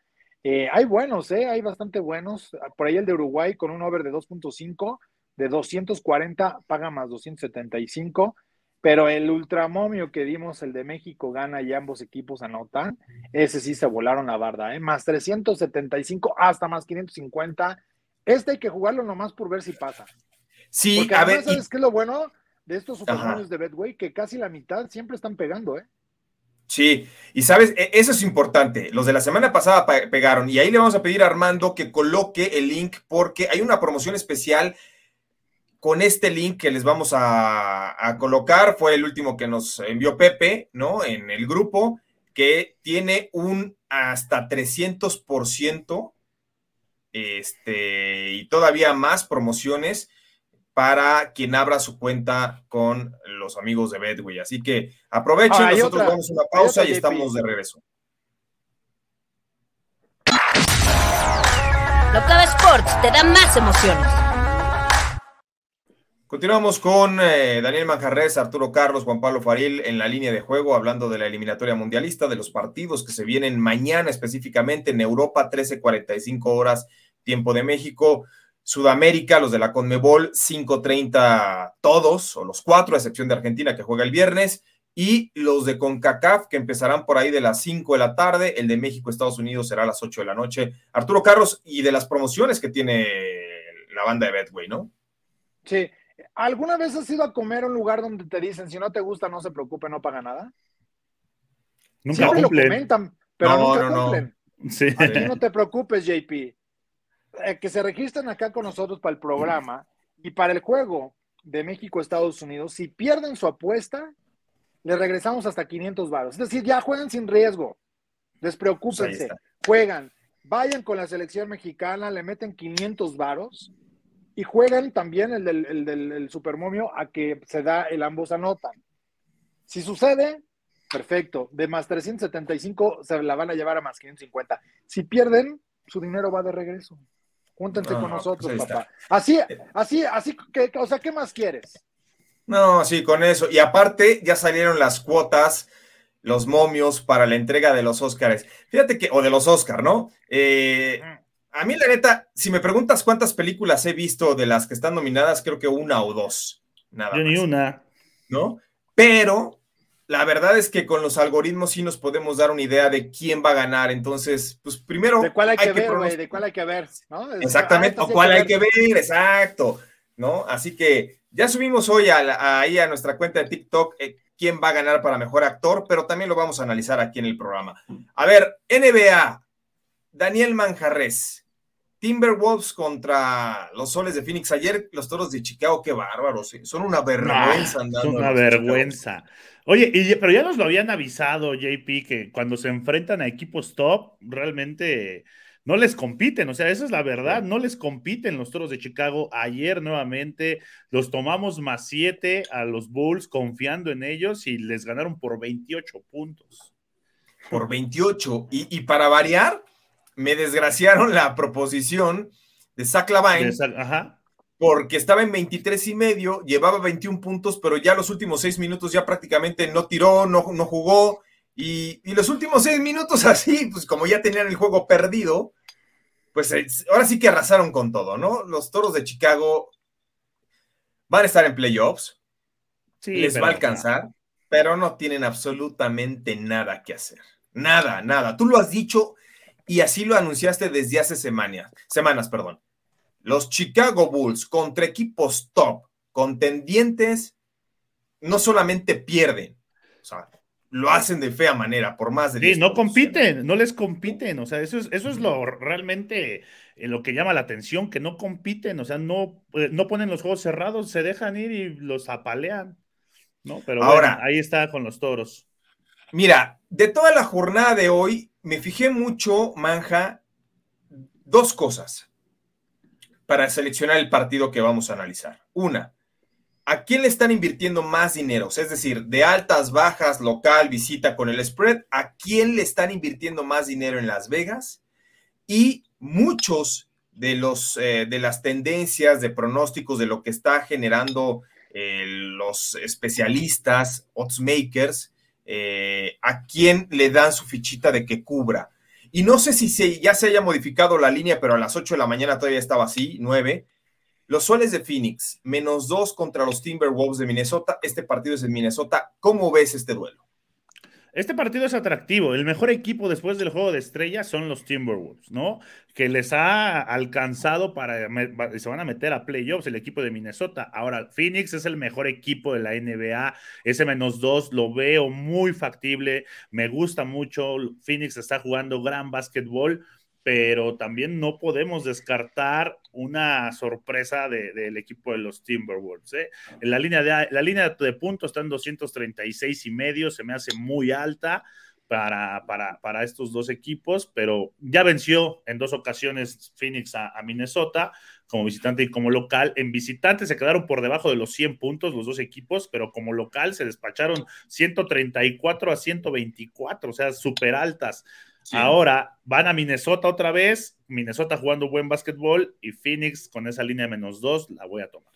Eh, hay buenos, ¿eh? Hay bastante buenos. Por ahí el de Uruguay con un over de 2.5, de 240 paga más 275. Pero el ultramomio que dimos, el de México, gana y ambos equipos anotan. Ese sí se volaron la barda, ¿eh? Más 375 hasta más 550. Este hay que jugarlo nomás por ver si pasa. Sí, Porque a ver. ¿Sabes qué es lo bueno de estos supermomios de Betway? Que casi la mitad siempre están pegando, ¿eh? Sí, y sabes, e, eso es importante. Los de la semana pasada pegaron y ahí le vamos a pedir a Armando que coloque el link porque hay una promoción especial con este link que les vamos a, colocar. Fue el último que nos envió Pepe, ¿no? En el grupo, que tiene un hasta 300% este, y todavía más promociones para quien abra su cuenta con los amigos de Bedway. Así que aprovechen, ah, nosotros damos una pausa y estamos de regreso. Locada Sports te da más emociones. Continuamos con eh, Daniel Manjarres, Arturo Carlos, Juan Pablo Faril en la línea de juego, hablando de la eliminatoria mundialista, de los partidos que se vienen mañana específicamente en Europa, 13:45 horas, tiempo de México. Sudamérica, los de la Conmebol, 5.30 todos, o los cuatro, a excepción de Argentina que juega el viernes, y los de CONCACAF que empezarán por ahí de las 5 de la tarde, el de México, Estados Unidos será a las 8 de la noche. Arturo Carlos, y de las promociones que tiene la banda de Betway, ¿no? Sí. ¿Alguna vez has ido a comer a un lugar donde te dicen, si no te gusta, no se preocupe, no paga nada? Nunca Siempre lo comentan, pero no, nunca cumplen. Sí. no te preocupes, JP eh, que se registren acá con nosotros para el programa y para el juego de México-Estados Unidos, si pierden su apuesta, le regresamos hasta 500 varos. Es decir, ya juegan sin riesgo. Despreocúpense. juegan. Vayan con la selección mexicana, le meten 500 varos y juegan también el del, el del supermomio a que se da el ambos anotan. Si sucede, perfecto. De más 375 se la van a llevar a más 550. Si pierden, su dinero va de regreso. Júntense con nosotros, pues papá. Así, así, así, que, o sea, ¿qué más quieres? No, sí, con eso. Y aparte, ya salieron las cuotas, los momios para la entrega de los Óscares. Fíjate que, o de los Óscar, ¿no? Eh, a mí, la neta, si me preguntas cuántas películas he visto de las que están nominadas, creo que una o dos. Nada Yo ni una. ¿No? Pero la verdad es que con los algoritmos sí nos podemos dar una idea de quién va a ganar. Entonces, pues primero. De cuál hay, que, ver, güey, de cuál hay que ver, Exactamente, o cuál hay que ver, exacto, ¿no? Así que ya subimos hoy ahí a nuestra cuenta de TikTok eh, quién va a ganar para mejor actor, pero también lo vamos a analizar aquí en el programa. A ver, NBA, Daniel Manjarres. Timberwolves contra los soles de Phoenix. Ayer los toros de Chicago, qué bárbaros. Son una vergüenza Son una vergüenza. Oye, pero ya nos lo habían avisado, JP, que cuando se enfrentan a equipos top, realmente no les compiten, o sea, esa es la verdad, no les compiten los toros de Chicago. Ayer nuevamente los tomamos más siete a los Bulls confiando en ellos y les ganaron por 28 puntos. Por 28. Y, para variar, me desgraciaron la proposición de Zach Lavine. Ajá porque estaba en 23 y medio, llevaba 21 puntos, pero ya los últimos seis minutos ya prácticamente no tiró, no, no jugó, y, los últimos seis minutos [laughs] así, pues como ya tenían el juego perdido, pues eh, ahora sí que arrasaron con todo, ¿no? Los Toros de Chicago van a estar en playoffs, les va a alcanzar, pero no tienen absolutamente nada que hacer. Nada, nada. Tú lo has dicho y así lo anunciaste desde hace semanas, semanas, perdón los Chicago Bulls contra equipos top, contendientes, no solamente pierden, o sea, lo hacen de fea manera, por más de... Sí, no compiten, no les compiten, o sea, eso es, eso es lo realmente en lo que llama la atención, que no compiten, o sea, no, eh, no ponen los juegos cerrados, se dejan ir y los apalean, ¿no? Pero ahora, ahí está con los toros. Mira, de toda la jornada de hoy, me fijé mucho, Manja, dos cosas para seleccionar el partido que vamos a analizar. Una, ¿a quién le están invirtiendo más dinero? Es decir, de altas, bajas, local, visita con el spread, ¿a quién le están invirtiendo más dinero en Las Vegas? Y muchos de, los, eh, de las tendencias, de pronósticos, de lo que está generando eh, los especialistas, odds makers, eh, ¿a quién le dan su fichita de que cubra? Y no sé si ya se haya modificado la línea, pero a las 8 de la mañana todavía estaba así, 9. Los soles de Phoenix, menos 2 contra los Timberwolves de Minnesota. Este partido es en Minnesota. ¿Cómo ves este duelo? Este partido es atractivo. El mejor equipo después del juego de estrellas son los Timberwolves, ¿no? Que les ha alcanzado para. Se van a meter a playoffs el equipo de Minnesota. Ahora, Phoenix es el mejor equipo de la NBA. Ese menos dos lo veo muy factible. Me gusta mucho. Phoenix está jugando gran básquetbol pero también no podemos descartar una sorpresa del equipo de los Timberwolves. ¿eh? La, línea de, la línea de puntos está en 236 y medio, se me hace muy alta para, para, estos dos equipos, pero ya venció en dos ocasiones Phoenix a, Minnesota como visitante y como local. En visitante se quedaron por debajo de los 100 puntos los dos equipos, pero como local se despacharon 134 a 124, o sea, súper altas. Ahora van a Minnesota otra vez, Minnesota jugando buen básquetbol y Phoenix con esa línea menos dos la voy a tomar.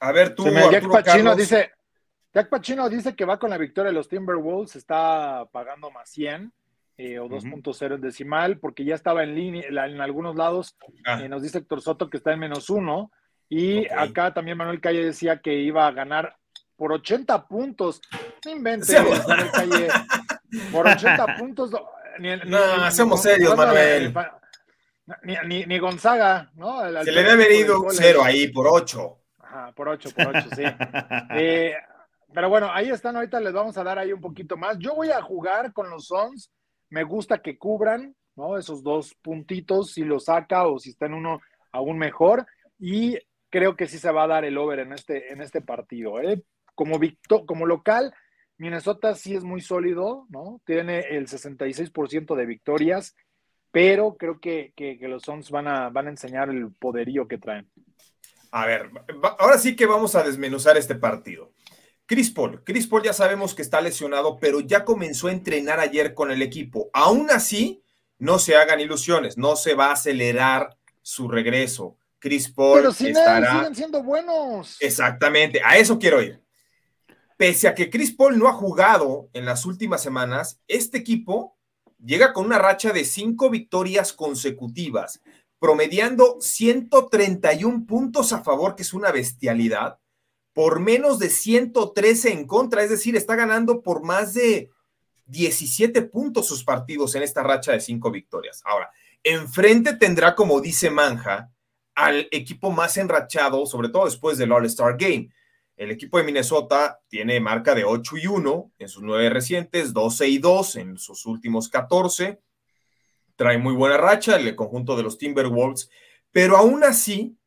A ver, tú, Jack Pacino dice, Jack Pacino dice que va con la victoria de los Timberwolves, está pagando más 100 eh, o 2.0 en decimal, porque ya estaba en línea en algunos lados. Ah. Eh, nos dice Héctor Soto que está en menos uno. Y acá también Manuel Calle decía que iba a ganar por 80 puntos. No inventes, Manuel Calle. Por 80 [laughs] puntos no, seamos serios, Manuel. Ni, Gonzaga, ¿no? Se le debe haber ido cero ahí por ocho. Ajá, por ocho, por ocho, sí. [laughs] Eh, pero bueno, ahí están, ahorita les vamos a dar ahí un poquito más. Yo voy a jugar con los Sons, me gusta que cubran, ¿no? Esos dos puntitos, si lo saca o si está en uno aún mejor. Y creo que sí se va a dar el over en este, en este partido. ¿eh? Como, como local, Minnesota sí es muy sólido, ¿no? Tiene el 66% de victorias, pero creo que, los Suns van a, van a enseñar el poderío que traen. A ver, ahora sí que vamos a desmenuzar este partido. Chris Paul, Chris Paul ya sabemos que está lesionado, pero ya comenzó a entrenar ayer con el equipo. Aún así, no se hagan ilusiones, no se va a acelerar su regreso. Chris Paul pero si estará... siguen siendo buenos. Exactamente, a eso quiero ir pese a que Chris Paul no ha jugado en las últimas semanas, este equipo llega con una racha de cinco victorias consecutivas, promediando 131 puntos a favor, que es una bestialidad, por menos de 113 en contra, es decir, está ganando por más de 17 puntos sus partidos en esta racha de cinco victorias. Ahora, enfrente tendrá, como dice Manja, al equipo más enrachado, sobre todo después del All-Star Game. El equipo de Minnesota tiene marca de 8 y 1 en sus nueve recientes, 12 y 2 en sus últimos 14. Trae muy buena racha el conjunto de los Timberwolves, pero aún así,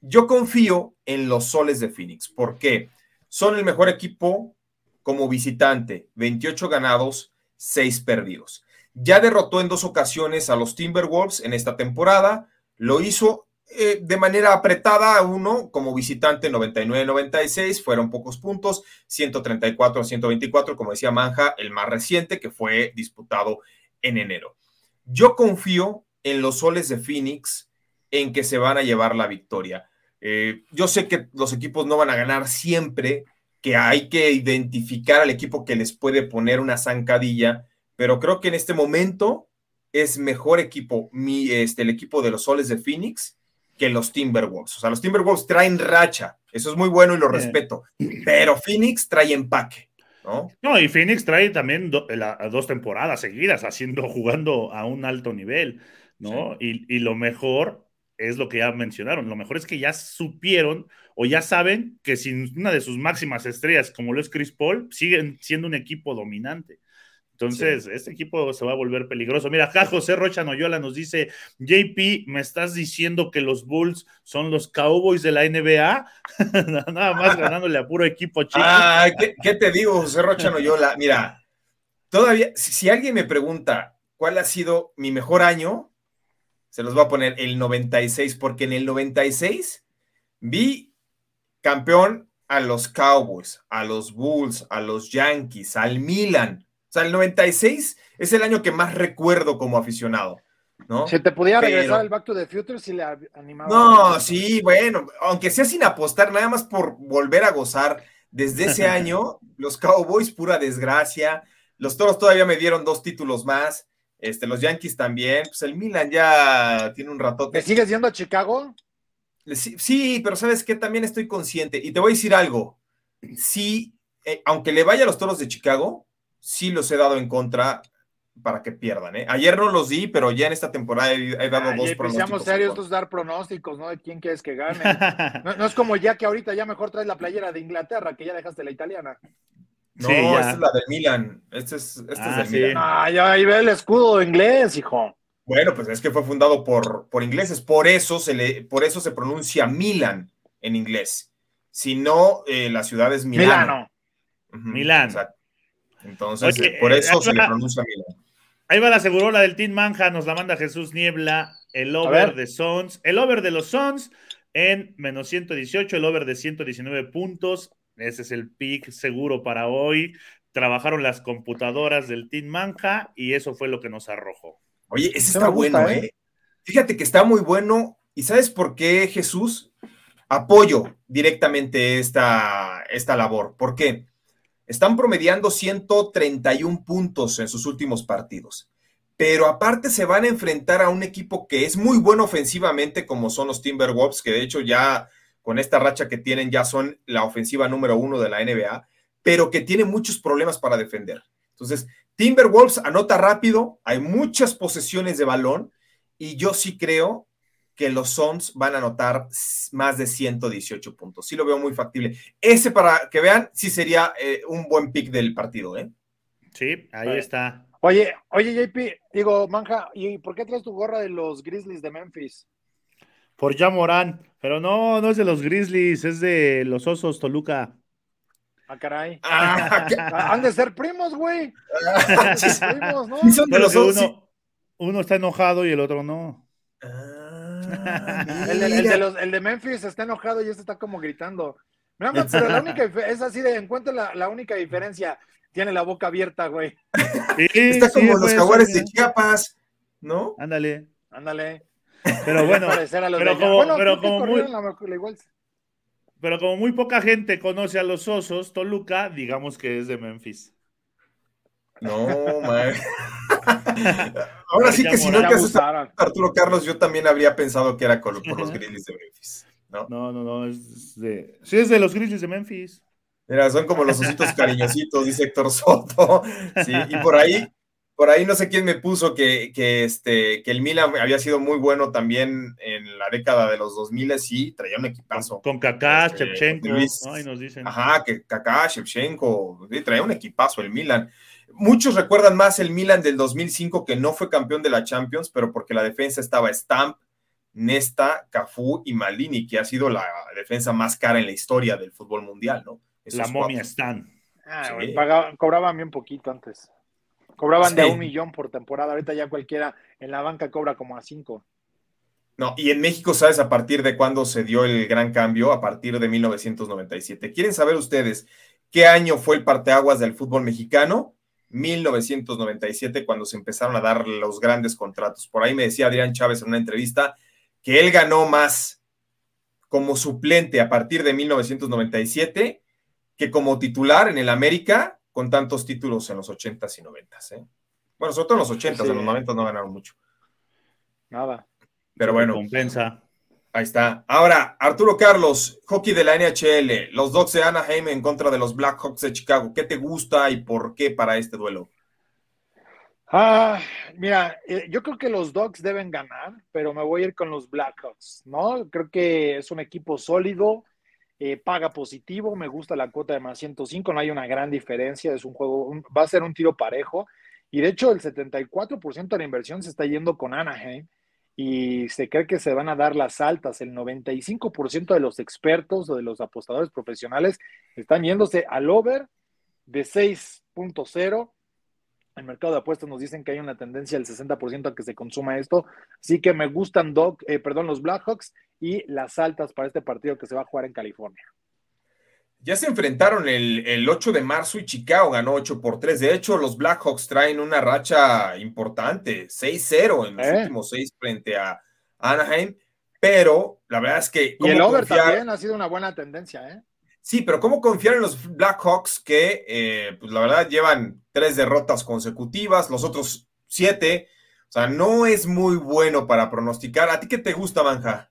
yo confío en los soles de Phoenix, porque son el mejor equipo como visitante, 28 ganados, 6 perdidos. Ya derrotó en dos ocasiones a los Timberwolves en esta temporada, lo hizo eh, de manera apretada, uno como visitante 99-96, fueron pocos puntos, 134 124, como decía Manja, el más reciente que fue disputado en enero. Yo confío en los soles de Phoenix en que se van a llevar la victoria. Eh, yo sé que los equipos no van a ganar siempre, que hay que identificar al equipo que les puede poner una zancadilla, pero creo que en este momento es mejor equipo mi, este, el equipo de los soles de Phoenix que los Timberwolves. O sea, los Timberwolves traen racha, eso es muy bueno y lo respeto, pero Phoenix trae empaque. ¿No? no, y Phoenix trae también dos temporadas seguidas haciendo, [laughs] jugando a un alto nivel, ¿no? Y, y, lo mejor es lo que ya mencionaron, lo mejor es que ya supieron o ya saben que sin una de sus máximas estrellas, como lo es Chris Paul, siguen siendo un equipo dominante. Entonces, este equipo se va a volver peligroso. Mira, acá José Rocha Noyola nos dice: JP, ¿me estás diciendo que los Bulls son los Cowboys de la NBA? [laughs] Nada más [laughs] ganándole a puro equipo chico. Ah, ¿qué, te digo, José Rocha Noyola? Mira, todavía, si, alguien me pregunta cuál ha sido mi mejor año, se los voy a poner el 96, porque en el 96 vi campeón a los Cowboys, a los Bulls, a los Yankees, al Milan sea, el 96 es el año que más recuerdo como aficionado. ¿no? Si te pudiera regresar al Back to the Future, si le animaba. No, sí, bueno, aunque sea sin apostar, nada más por volver a gozar. Desde ese [laughs] año, los Cowboys, pura desgracia. Los Toros todavía me dieron dos títulos más. Este, los Yankees también. Pues el Milan ya tiene un ratote. ¿Te sigues yendo a Chicago? Sí, sí, pero sabes que también estoy consciente. Y te voy a decir algo. Sí, eh, aunque le vaya a los Toros de Chicago, sí los he dado en contra para que pierdan. ¿eh? Ayer no los di, pero ya en esta temporada he, dado dos pues, pronósticos. Seamos serios, es dar pronósticos, ¿no? De quién quieres que gane. [laughs] no, es como ya que ahorita ya mejor traes la playera de Inglaterra, que ya dejaste la italiana. No, esta es la del Milan. Este es, este es ah, del Milan. Ah, ya ahí ve el escudo inglés, hijo. Bueno, pues es que fue fundado por, por ingleses, por eso se le, por eso se pronuncia Milan en inglés. Si no, eh, la ciudad es Milano. Milano. Milán. Entonces, por eso se le pronuncia Milan. Ahí va la segurola del Team Manja, nos la manda Jesús Niebla, el over de Sons, el over de los Sons en menos 118, el over de 119 puntos. Ese es el pick seguro para hoy. Trabajaron las computadoras del Team Manja y eso fue lo que nos arrojó. Oye, ese está bueno, ¿eh? ¿eh? Fíjate que está muy bueno. ¿Y sabes por qué, Jesús? Apoyo directamente esta, esta labor. ¿Por qué? Están promediando 131 puntos en sus últimos partidos. Pero aparte se van a enfrentar a un equipo que es muy bueno ofensivamente, como son los Timberwolves, que de hecho ya con esta racha que tienen ya son la ofensiva número uno de la NBA, pero que tiene muchos problemas para defender. Entonces, Timberwolves anota rápido, hay muchas posesiones de balón y yo sí creo que los Suns van a anotar más de 118 puntos. Sí lo veo muy factible. Ese, para que vean, sí sería eh, un buen pick del partido, ¿eh? Sí, ahí está. Oye, oye, JP, digo, Manja, ¿y por qué traes tu gorra de los Grizzlies de Memphis? Por ya Morán, pero no, no es de los Grizzlies, es de los Osos Toluca. Ah, caray. [laughs] Ah, Han de ser primos, güey. [laughs] primos, ¿no? Son de los uno, uno está enojado y el otro no. Ah. El, de Memphis está enojado y este está como gritando. pero la única es así de encuentro la, única diferencia. Tiene la boca abierta, güey. [laughs] está como los jaguares de Chiapas, ¿no? Ándale. Ándale. Pero bueno, pero como, pero como muy, pero como muy poca gente conoce a los osos, Toluca, digamos que es de Memphis. No, [laughs] man. [laughs] Ahora sí que si no que Arturo Carlos, yo también habría pensado que era por los Grizzlies de Memphis. ¿no? no, no, no, es de. Sí, es de los Grizzlies de Memphis. Mira, son como los ositos cariñositos, dice Héctor Soto. Sí, y por ahí, por ahí no sé quién me puso que, que, este, que el Milan había sido muy bueno también en la década de los 2000, sí, traía un equipazo. Con Kaká, este, Shevchenko, nos dicen. Ajá, que Kaká, Shevchenko, sí, traía un equipazo el Milan. Muchos recuerdan más el Milan del 2005 que no fue campeón de la Champions, pero porque la defensa estaba Stamp, Nesta, Cafú y Malini, que ha sido la defensa más cara en la historia del fútbol mundial, ¿no? la momia Stan. Ah, cobraban bien poquito antes. Cobraban de a un millón por temporada. Ahorita ya cualquiera en la banca cobra como a cinco. No, y en México, ¿sabes a partir de cuándo se dio el gran cambio? A partir de 1997. ¿Quieren saber ustedes qué año fue el parteaguas del fútbol mexicano? 1997 cuando se empezaron a dar los grandes contratos. Por ahí me decía Adrián Chávez en una entrevista que él ganó más como suplente a partir de 1997 que como titular en el América con tantos títulos en los 80s y 90s. ¿eh? Bueno, sobre todo en los 80s, en los 90 no ganaron mucho. Nada. Pero bueno. Compensa. Ahí está. Ahora, Arturo Carlos, hockey de la NHL, los Dogs de Anaheim en contra de los Blackhawks de Chicago. ¿Qué te gusta y por qué para este duelo? Ah, mira, eh, yo creo que los Dogs deben ganar, pero me voy a ir con los Blackhawks, ¿no? Creo que es un equipo sólido, eh, paga positivo, me gusta la cuota de más 105, no hay una gran diferencia, es un juego, va a ser un tiro parejo, y de hecho el 74% de la inversión se está yendo con Anaheim, y se cree que se van a dar las altas. El 95% de los expertos o de los apostadores profesionales están yéndose al over de 6.0. El mercado de apuestas nos dicen que hay una tendencia del 60% a que se consuma esto. Así que me gustan eh, perdón, los Blackhawks y las altas para este partido que se va a jugar en California. Ya se enfrentaron el, 8 de marzo y Chicago ganó 8 por 3. De hecho, los Blackhawks traen una racha importante, 6-0 en los eh. últimos 6 frente a Anaheim. Pero la verdad es que. Y el over también ha sido una buena tendencia, ¿eh? Sí, pero ¿cómo confiar en los Blackhawks que, eh, pues la verdad, llevan tres derrotas consecutivas, los otros siete? O sea, no es muy bueno para pronosticar. ¿A ti qué te gusta, Manja?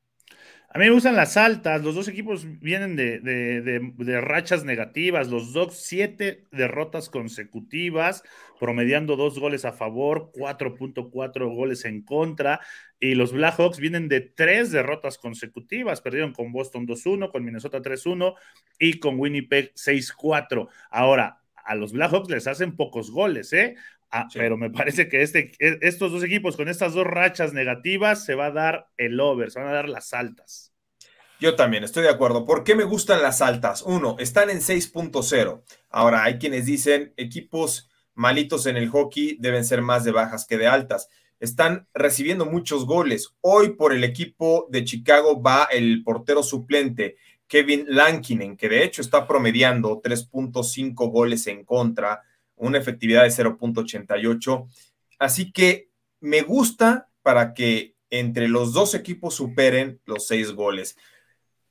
A mí me gustan las altas. Los dos equipos vienen de, rachas negativas. Los Dogs, siete derrotas consecutivas, promediando dos goles a favor, 4.4 goles en contra. Y los Blackhawks vienen de tres derrotas consecutivas. Perdieron con Boston 2-1, con Minnesota 3-1 y con Winnipeg 6-4. Ahora, a los Blackhawks les hacen pocos goles, ¿eh? Ah, pero me parece que este, e, estos dos equipos con estas dos rachas negativas se va a dar el over, se van a dar las altas. Yo también estoy de acuerdo. ¿Por qué me gustan las altas? Uno, están en 6.0. Ahora, hay quienes dicen equipos malitos en el hockey deben ser más de bajas que de altas. Están recibiendo muchos goles. Hoy por el equipo de Chicago va el portero suplente, Kevin Lankinen, que de hecho está promediando 3.5 goles en contra una efectividad de 0.88. Así que me gusta para que entre los dos equipos superen los seis goles.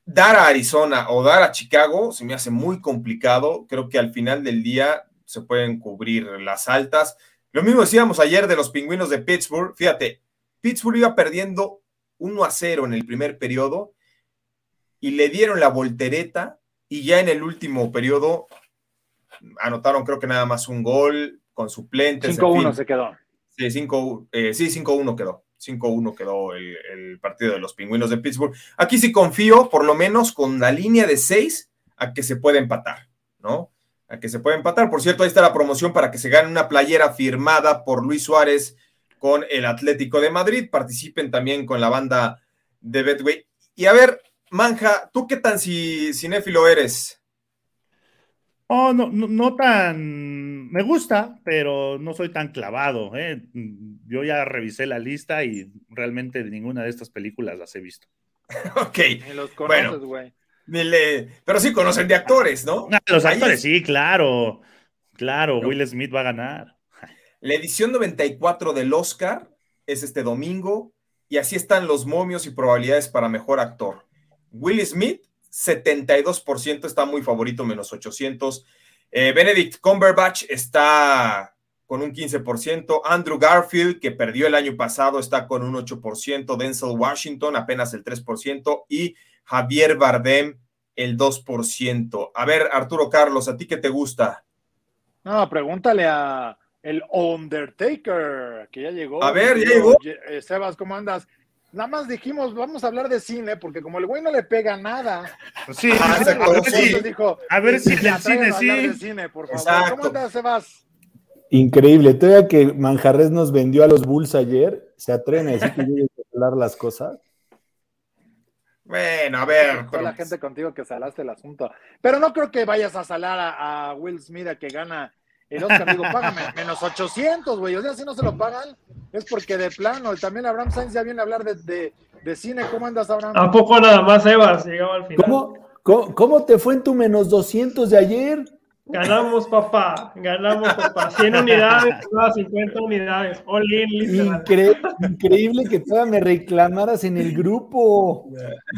Dar a Arizona o dar a Chicago se me hace muy complicado. Creo que al final del día se pueden cubrir las altas. Lo mismo decíamos ayer de los pingüinos de Pittsburgh. Fíjate, Pittsburgh iba perdiendo 1 a 0 en el primer periodo y le dieron la voltereta y ya en el último periodo anotaron creo que nada más un gol con suplentes. 5-1 se quedó. Sí, 5-1 eh, sí, quedó. 5-1 quedó el, partido de los pingüinos de Pittsburgh. Aquí sí confío, por lo menos con la línea de 6, a que se pueda empatar, ¿no? A que se pueda empatar. Por cierto, ahí está la promoción para que se gane una playera firmada por Luis Suárez con el Atlético de Madrid. Participen también con la banda de Betway. Y a ver, Manja, ¿tú qué tan cinéfilo eres? Oh, no, no, tan. Me gusta, pero no soy tan clavado. ¿eh? Yo ya revisé la lista y realmente ninguna de estas películas las he visto. [laughs] ok. Los conoces, güey. Pero sí conocen de actores, ¿no? Ah, los actores, sí, claro. Claro, Will Smith va a ganar. La edición 94 del Oscar es este domingo y así están los momios y probabilidades para mejor actor. Will Smith 72% está muy favorito, menos 800. Eh, Benedict Cumberbatch está con un 15%. Andrew Garfield, que perdió el año pasado, está con un 8%. Denzel Washington, apenas el 3%. Y Javier Bardem, el 2%. A ver, Arturo Carlos, ¿a ti qué te gusta? No, pregúntale a el Undertaker, que ya llegó. A ver, ya llegó. Sebas, ¿cómo andas? Nada más dijimos, vamos a hablar de cine, porque como el güey no le pega nada. Sí, [laughs] a, ver, si, dijo, a ver si el cine, sí. cine, por favor. ¿Cómo andas, Sebas? Increíble. Todavía que Manjarres nos vendió a los Bulls ayer, ¿se atreven a decir que tiene que hablar las cosas? Bueno, a ver. Pero... la gente contigo que salaste el asunto. Pero no creo que vayas a salar a, Will Smith a que gana el Oscar. Digo, págame menos 800, güey. O sea, si no se lo pagan, es porque de plano, también Abraham Sainz ya viene a hablar de, de, cine. ¿Cómo andas, Abraham? ¿A poco nada más, Evas? Llegaba al final. ¿Cómo, cómo, te fue en tu menos 200 de ayer? Ganamos, papá, ganamos, papá. 100 unidades, [laughs] 50 unidades. All increíble que todavía me reclamaras en el grupo.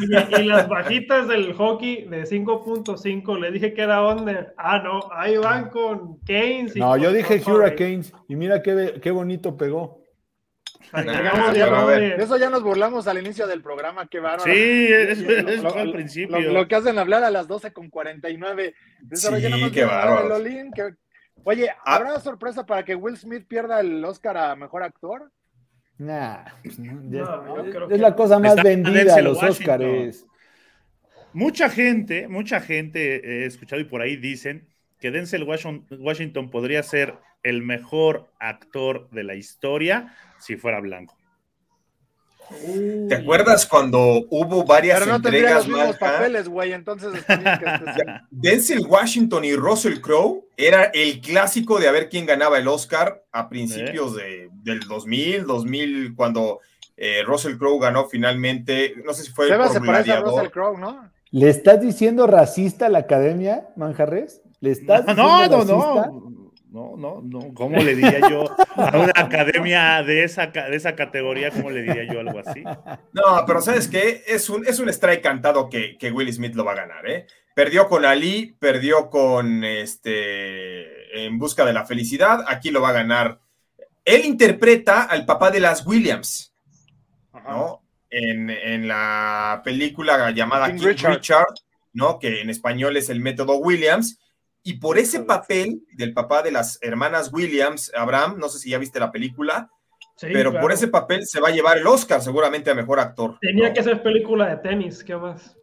Y, las bajitas del hockey de 5.5, le dije que era Under. Ah, no, ahí van con Keynes. no, yo dije Hurricanes y mira qué, qué bonito pegó. Eso ya nos burlamos al inicio del programa, qué bárbaro. Sí, es, es, al principio. Lo, que hacen hablar a las 12 con 49. Sí, qué bárbaro. Oye, ah. ¿habrá sorpresa para que Will Smith pierda el Oscar a Mejor Actor? Nah, es la cosa más vendida de los Oscars. Mucha gente, mucha gente he escuchado y por ahí dicen que Denzel Washington podría ser el mejor actor de la historia si fuera blanco. ¿Te acuerdas cuando hubo varias Pero no entregas los papeles, güey, entonces [laughs] Denzel Washington y Russell Crowe era el clásico de a ver quién ganaba el Oscar a principios de, del 2000, 2000 cuando eh, Russell Crowe ganó finalmente, no sé si fue por se parece a Russell Crowe, ¿no? ¿Le estás diciendo racista a la academia, Manjarres? ¿Le estás [laughs] no, no, no. No, no, no. ¿Cómo le diría yo a una academia de esa, de esa categoría? ¿Cómo le diría yo algo así? No, pero ¿sabes qué? Es un, es un strike cantado que, que Will Smith lo va a ganar, ¿eh? Perdió con Ali, perdió con este En Busca de la Felicidad, aquí lo va a ganar. Él interpreta al papá de las Williams, ¿no? en, en la película llamada King King, Richard. Richard. ¿no? Que en español es el método Williams. Y por ese papel del papá de las hermanas Williams, Abraham, no sé si ya viste la película, Sí, pero claro. por ese papel se va a llevar el Oscar seguramente a mejor actor. Tenía ¿no? que ser película de tenis, ¿qué más?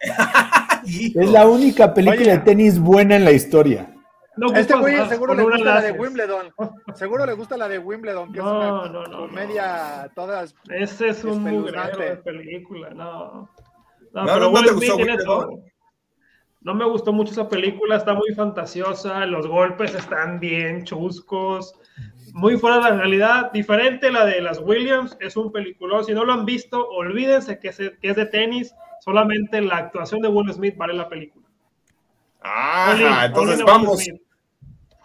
[laughs] Es la única película Oye. de tenis buena en la historia. No Este güey seguro le gusta la de. Wimbledon. Seguro le gusta la de Wimbledon, que No, es no, una no, no. comedia todas. Ese es un mugrero de película, no. No, No, pero no, ¿no Will te gustó Wimbledon? No me gustó mucho esa película, está muy fantasiosa, los golpes están bien chuscos, muy fuera de la realidad, diferente a la de las Williams, es un peliculón, si no lo han visto, olvídense que es, que es de tenis, solamente la actuación de Will Smith vale la película. All entonces a vamos,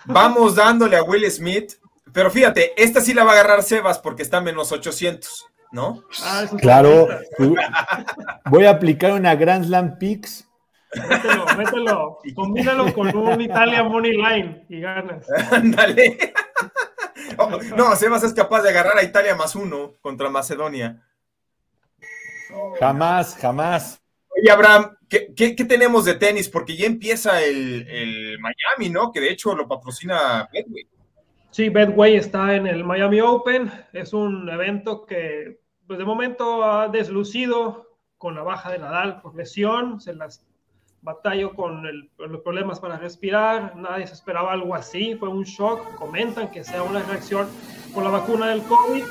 vamos dándole a Will Smith. Pero fíjate, esta sí la va a agarrar Sebas porque está menos 800, ¿no? Ah, Claro, voy a aplicar una Grand Slam Picks. Mételo, mételo, [laughs] combínalo con un Italia Money Line y ganas. Ándale. [laughs] Oh, no, Sebas es capaz de agarrar a Italia más uno contra Macedonia. Jamás, jamás. Oye, Abraham, ¿qué, qué- qué tenemos de tenis? Porque ya empieza el, el Miami, ¿no? Que de hecho lo patrocina Betway. Sí, Betway está en el Miami Open. Es un evento que, pues de momento ha deslucido con la baja de Nadal por lesión. Se las batalló con el- los problemas para respirar. Nadie se esperaba algo así. Fue un shock. Comentan que sea una reacción por la vacuna del COVID.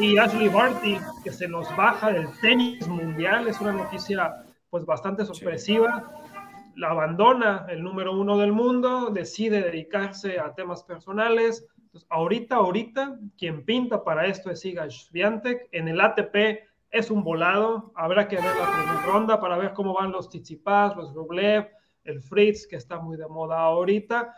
Y Ashley Barty, que se nos baja del tenis mundial, es una noticia pues bastante sorpresiva la abandona el número uno del mundo, decide dedicarse a temas personales. Entonces, ahorita, ahorita, quien pinta para esto es Iga Swiatek. En el ATP es un volado. Habrá que ver la primera ronda para ver cómo van los Tsitsipas, los Rublev, el Fritz, que está muy de moda ahorita.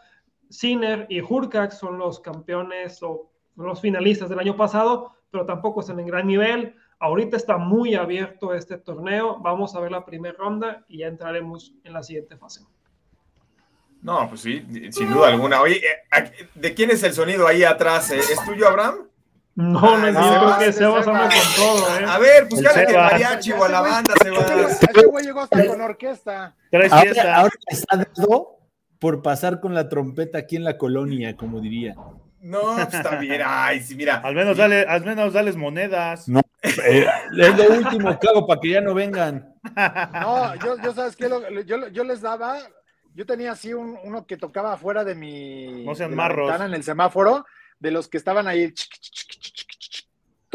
Sinner y Hurkacz son los campeones o los finalistas del año pasado, pero tampoco están en gran nivel. Ahorita está muy abierto este torneo. Vamos a ver la primera ronda y ya entraremos en la siguiente fase. No, pues sí, sin duda alguna. Oye, eh, ¿de quién es el sonido ahí atrás? ¿Eh? ¿Es tuyo, Abraham? No, no, Ah, yo no, creo que Sebas anda con todo, ¿eh? A ver, pues El gánate el mariachi o a la banda, Sebas. ese güey llegó hasta con orquesta. Traes Ahora, fiesta. ahora está dado por pasar con la trompeta aquí en la colonia, como diría. No, pues está bien. Ay, sí, mira. Al menos, dale, al menos dales monedas. No. Eh, es lo último que hago para que ya no vengan. No, yo, yo sabes que yo, yo les daba, yo tenía así un- uno que tocaba afuera de mi No sean marros. ventana en el semáforo, de los que estaban ahí chic,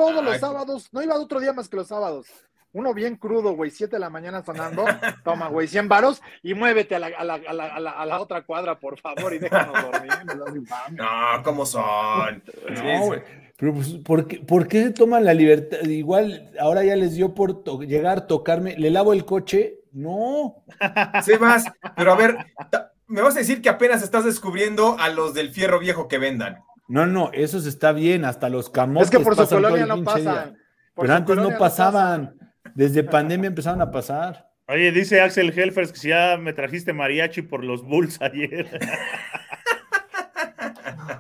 todos los sábados, no iba otro día más que los sábados. Uno bien crudo, güey, 7 de la mañana sonando. [laughs] Toma, güey, 100 varos y muévete a la, a, la, a, la, a, la, a la otra cuadra, por favor, y déjanos dormir. [laughs] no ¿cómo son? Sí, No, sí. güey. Pero, pues, ¿por, qué, por qué se toman la libertad? Igual, ahora ya les dio por to- llegar, tocarme. ¿Le lavo el coche? No. [laughs] Sebas, pero a ver, me vas a decir que apenas estás descubriendo a los del fierro viejo que vendan. No, no, eso está bien. Hasta los camotes Es que por su colonia no pasan. Pero antes no pasaban. Desde pandemia empezaron a pasar. Oye, dice Axel Helfers que si ya me trajiste mariachi por los Bulls ayer. [laughs]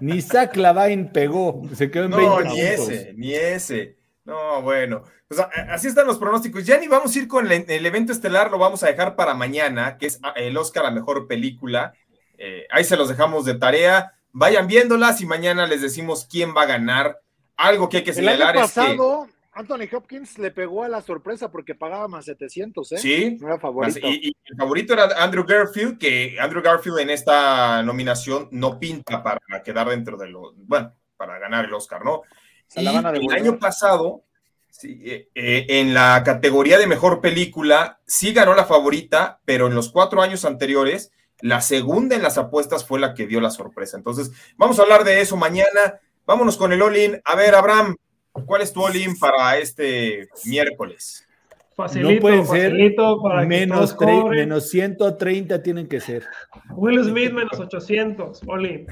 Ni Zach Lavine pegó. Se quedó en No, 20 ni puntos. ese, ni ese. No, bueno. Pues así están los pronósticos. Ya ni vamos a ir con el, el evento estelar, lo vamos a dejar para mañana, que es ah, el Oscar a Mejor Película. Eh, ahí se los dejamos de tarea. Vayan viéndolas y mañana les decimos quién va a ganar. Algo que hay que El año señalar es que... pasado, Anthony Hopkins le pegó a la sorpresa porque pagaba más 700, ¿eh? Sí, No era favorito. Y, y el favorito era Andrew Garfield, que Andrew Garfield en esta nominación no pinta para quedar dentro de los, bueno, para ganar el Oscar, ¿no? Se Y la van a el año pasado, sí, eh, eh, en la categoría de mejor película, sí ganó la favorita, pero en los cuatro años anteriores, la segunda en las apuestas fue la que dio la sorpresa. Entonces, vamos a hablar de eso mañana. Vámonos con el all-in. A ver, Abraham, ¿cuál es tu all-in para este miércoles? Facilito, no pueden ser facilito para que menos, cobren. menos 130 tienen que ser. Will Smith menos 800, Oli.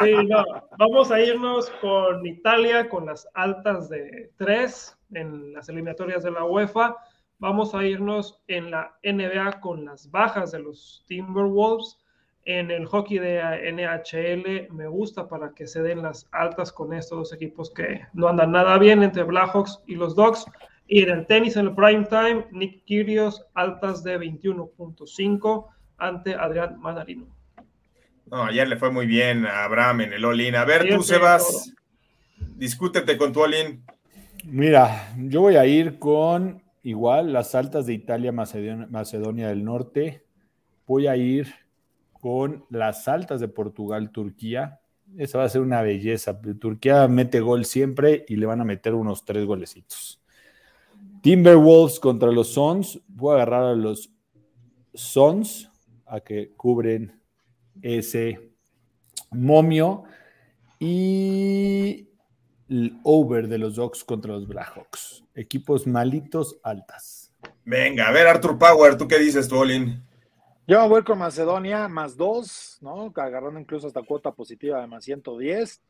Sí, no, Vamos a irnos con Italia, con las altas de 3 en las eliminatorias de la UEFA. Vamos a irnos en la NBA con las bajas de los Timberwolves. En el hockey de NHL me gusta para que se den las altas con estos dos equipos que no andan nada bien entre Blackhawks y los Dogs. Y en el tenis, en el prime time, Nick Kyrgios, altas de 21.5 ante Adrián Manarino. No, ayer le fue muy bien a Abraham en el all A ver, tú, Sebas, discútete con tu all Mira, yo voy a ir con igual las altas de Italia, Macedonia, Macedonia del Norte. Voy a ir con las altas de Portugal, Turquía. Esa va a ser una belleza. Turquía mete gol siempre y le van a meter unos tres golecitos. Timberwolves contra los Sons. Voy a agarrar a los Sons a que cubren ese momio. Y el over de los Dogs contra los Blackhawks. Equipos malitos, altas. Venga, a ver, Arthur Power, ¿tú qué dices, Tolin? Yo voy con Macedonia más dos, ¿no? Agarrando incluso hasta cuota positiva de más 110.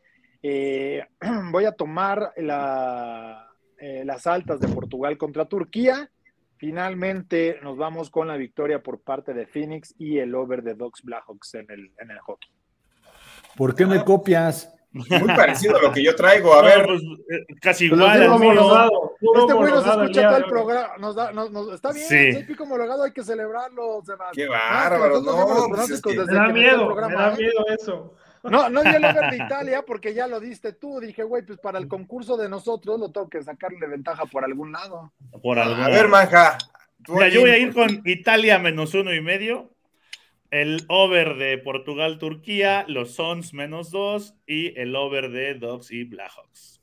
Eh, [clears throat] voy a tomar la, eh, las altas de Portugal contra Turquía. Finalmente nos vamos con la victoria por parte de Phoenix y el over de Dogs Blackhawks en el, en el hockey. ¿Por qué me copias? Muy parecido a lo que yo traigo. A [laughs] ver. Pues, eh, casi pues igual. este güey nos escucha todo el programa. Nos da, nos, está bien. Sí. Pico homologado hay que celebrarlo. Qué bárbaro. No, pues me da miedo. Me da ¿eh? miedo eso. No, no el over de Italia porque ya lo diste tú. Dije, güey, pues para el concurso de nosotros lo tengo que sacarle ventaja por algún lado. Por algún A ver, Manja. Mira, yo voy a ir con Italia menos uno y medio el over de Portugal-Turquía, los Sons menos dos y el over de Dogs y Blackhawks.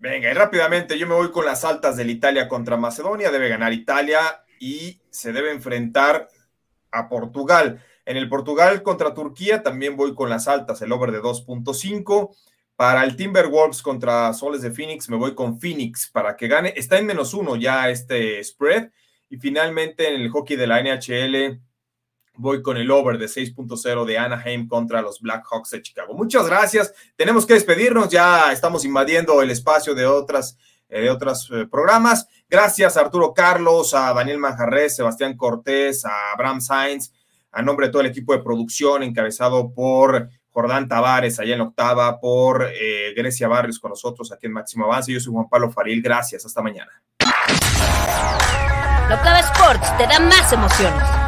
Venga, y rápidamente yo me voy con las altas del Italia contra Macedonia. Debe ganar Italia y se debe enfrentar a Portugal. En el Portugal contra Turquía también voy con las altas, el over de 2.5. Para el Timberwolves contra Soles de Phoenix, me voy con Phoenix para que gane. Está en menos uno ya este spread. Y finalmente en el hockey de la NHL, voy con el over de 6.0 de Anaheim contra los Blackhawks de Chicago. Muchas gracias. Tenemos que despedirnos. Ya estamos invadiendo el espacio de otras eh, de otros eh, programas. Gracias a Arturo Carlos, a Daniel Manjarres, Sebastián Cortés, a Abraham Sainz, a nombre de todo el equipo de producción encabezado por Jordán Tavares allá en octava, por eh, Grecia Barrios con nosotros aquí en Máximo Avance. Yo soy Juan Pablo Faril. Gracias. Hasta mañana. Octava Sports te da más emociones.